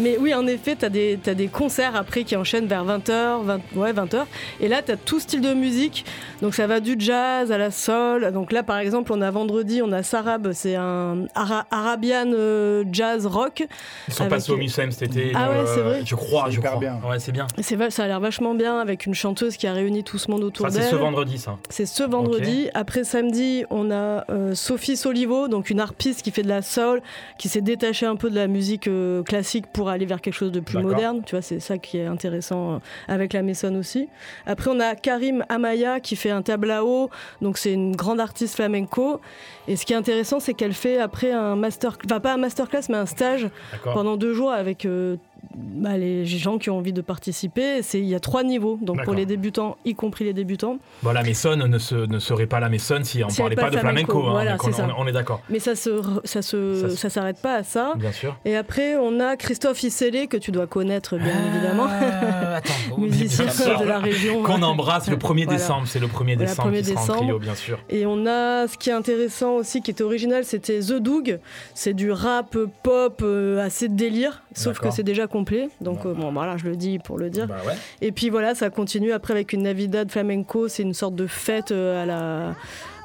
Mais oui, en effet, tu as, des t'as des concerts après qui enchaînent vers 20h, 20, ouais, 20h. Et là, tu as tout style de musique. Donc ça va du jazz à la soul. Donc là, par exemple, on a vendredi, on a Sarab, c'est un Ara- Arabian euh, jazz rock. Ils sont Avec- passés au Mucem cet été. Ah ouais, euh, c'est vrai Je crois, je crois. bien. Ouais, c'est bien. Ça a l'air vachement bien avec une chanteuse qui a réuni tout ce monde autour Ça, c'est d'elle. ce vendredi, ça. C'est ce vendredi. Après samedi, on a euh, Sophie Solivo, donc une harpiste qui fait de la soul, qui s'est détachée un peu de la musique euh, classique pour aller vers quelque chose de plus moderne. Tu vois, c'est ça qui est intéressant euh, avec la Maison aussi. Après, on a Karim Amaya qui fait un tablao, donc c'est une grande artiste flamenco. Et ce qui est intéressant, c'est qu'elle fait après un master, enfin pas un masterclass, mais un stage pendant deux jours avec euh, bah, les gens qui ont envie de participer. C'est il y a trois niveaux, donc pour les débutants, y compris les débutants. Bon, la Maisonne ne, se- ne serait pas la Maisonne si on Si parlait pas de flamenco. hein, voilà, on, ça. on- on est d'accord. Mais ça se, ça Ça s'arrête pas à ça. Bien sûr. Et après, on a Christophe Isselé, que tu dois connaître, bien évidemment. Euh, attends, Musicien de la région. Qu'on embrasse le 1er Voilà. décembre. C'est le 1er Voilà, décembre 1er qui sera en décembre. trio, bien sûr. Et on a ce qui est intéressant aussi, qui est original, c'était The Doug. C'est du rap pop euh, assez délire, sauf que c'est déjà complet. Donc euh, bon, voilà, je le dis pour le dire. Bah ouais. Et puis voilà, ça continue après avec une Navidad flamenco. C'est une sorte de fête euh, à la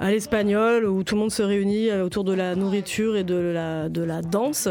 à l'espagnol où tout le monde se réunit euh, autour de la nourriture et de la de la danse.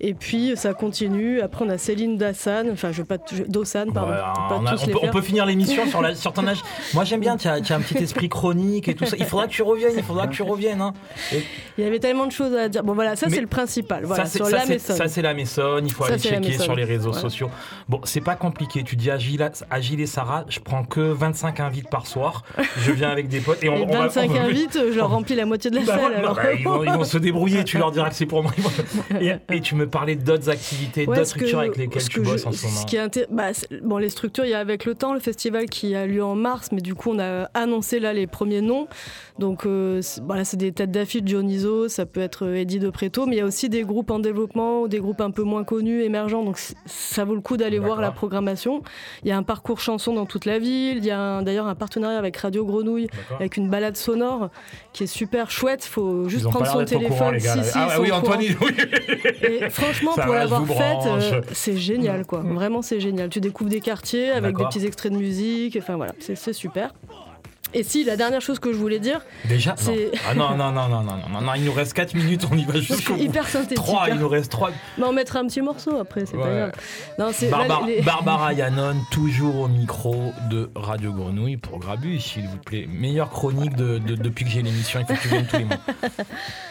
Et puis ça continue. Après, on a Céline Dassan, enfin, je veux pas, Dossan, pardon. On, a- peut, on faire. peut finir l'émission sur, la- sur ton âge. Moi j'aime bien, tu as, as un petit esprit chronique et tout ça. Il faudra que tu reviennes, il faudra que tu reviennes. hein. Et Il y avait tellement de choses à dire. Bon, voilà, ça c'est le principal. Voilà, ça, c'est- sur la ça, c'est la Messonne, il faut Ça, aller checker sur les réseaux sociaux. Bon, c'est pas compliqué, tu dis Agile, Agile et Sarah, je prends que 25 invites par soir, je viens avec des potes et on, Et on va- 25 on va- je leur remplis la moitié de la Bah salle. voilà, alors. bah, ils, vont, ils vont se débrouiller, tu leur diras que c'est pour moi. Et, et tu me parlais d'autres activités, Ouais, d'autres structures avec lesquelles tu bosses je- en ce moment. Ce qui est bah, bon, les structures, il y a avec le temps le festival qui a lieu en mars, mais du coup, on a annoncé là les premiers noms. Donc, euh, c'est- voilà, c'est des têtes d'affiche, Dionyso, ça peut être euh, Eddie de Preto, mais il y a aussi des groupes en développement, ou des groupes un peu moins connus, émergents. Donc, ça vaut le coup d'aller voir la programmation. Il y a un parcours chanson dans toute la ville. Il y a d'ailleurs un partenariat avec Radio Grenouille, avec une balade sonore qui est super chouette. Faut juste Ils prendre son téléphone. courant, Si, Ah, ah oui, Antoine, il- Et franchement, Ça pour l'avoir faite, euh, c'est génial, quoi. Vraiment, c'est génial. Tu découvres des quartiers avec des petits extraits de musique. Enfin voilà, c'est super. Et si, la dernière chose que je voulais dire. Déjà non. Ah non, non, non, non, non, non, non, il nous reste 4 minutes, on y va jusqu'au bout. Hyper synthétique. 3, il hein. nous reste 3. Mais on mettra un petit morceau après, c'est pas grave. Barbara Yannon, toujours au micro de Radio Grenouille pour Grabus, s'il vous plaît. Meilleure chronique de, depuis que j'ai l'émission, il faut que tu viennes tous les mois.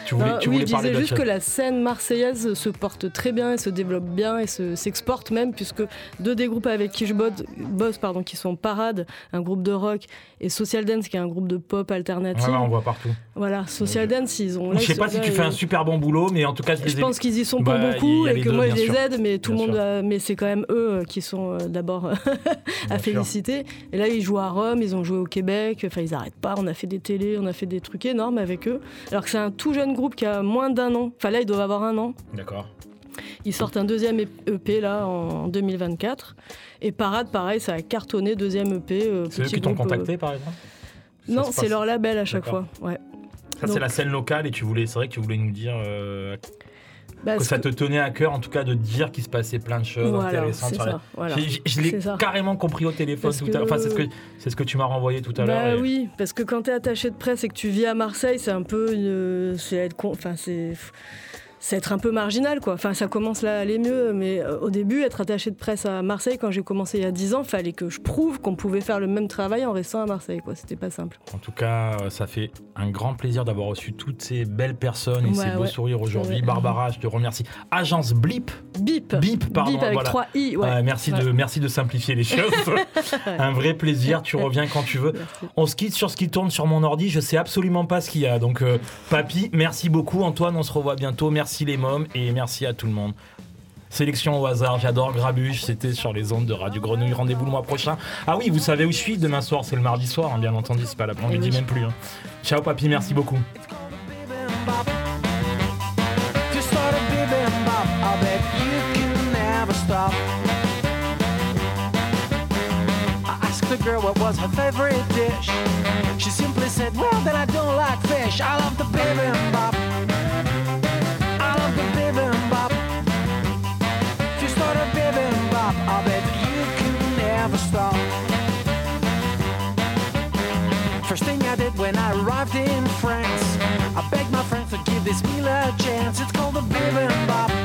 Tu voulais, non, tu oui, je disais juste que la scène marseillaise se porte très bien et se développe bien et s'exporte même, puisque deux des groupes avec qui je bosse, pardon, qui sont Parade, un groupe de rock, et Social Dance, qui est un groupe de pop alternative. Ouais, ouais, on voit partout. Voilà, Social Dance, ils ont. là, je sais pas si tu fais un super bon boulot, mais en tout cas, je, pense qu'ils y sont pour Bah, beaucoup et que deux, moi je les sûr. aide, mais tout le monde, a- mais c'est quand même eux euh, qui sont euh, d'abord à sûr. féliciter. Et là, ils jouent à Rome, ils ont joué au Québec, enfin ils arrêtent pas. On a fait des télés, on a fait des trucs énormes avec eux. Alors que c'est un tout jeune groupe qui a moins d'un an. Enfin là, ils doivent avoir un an. D'accord. Ils sortent un deuxième EP là en 2024. Et Parade, pareil, ça a cartonné deuxième EP. euh, C'est eux qui t'ont euh, contacté, par exemple? Non, c'est passe- leur label à chaque fois. Ouais. Ça, c'est la scène locale et tu voulais, c'est vrai que tu voulais nous dire euh, Bah, que ça que- te tenait à cœur, en tout cas, de dire qu'il se passait plein de choses Voilà, intéressantes. sur ça, voilà. Je l'ai carrément compris au téléphone Parce tout à l'heure. Enfin, c'est ce que, c'est ce que tu m'as renvoyé tout à l'heure. Bah et- oui, parce que quand tu es attaché de presse et que tu vis à Marseille, c'est un peu une- c'est être con- enfin c'est c'est être un peu marginal quoi. Enfin ça commence là à aller mieux mais euh, au début être attaché de presse à Marseille quand j'ai commencé il y a 10 ans, fallait que je prouve qu'on pouvait faire le même travail en restant à Marseille quoi, c'était pas simple. En tout cas, euh, ça fait un grand plaisir d'avoir reçu toutes ces belles personnes et Ouais, ces beaux sourires aujourd'hui. Ouais. Barbara, je te remercie. Agence Blip. Bip. Bip, pardon. Bip avec voilà. 3 i, de, merci de simplifier les choses. un vrai plaisir. Tu reviens quand tu veux. On se quitte sur ce qui tourne sur mon ordi. Je sais absolument pas ce qu'il y a. Donc, euh, papy, merci beaucoup. Antoine, on se revoit bientôt. Merci les mômes et merci à tout le monde. Sélection au hasard, j'adore Grabuche, c'était sur les ondes de Radio Grenouille. Rendez-vous le mois prochain. Ah oui, vous savez où je suis demain soir, c'est le mardi soir, hein, bien entendu, c'est pas la on dit même plus. hein. Ciao papy, merci beaucoup. The girl what was her favorite dish. She simply said, Well, then I don't like fish. I love the bibimbap. this a chance. It's called the bimbo.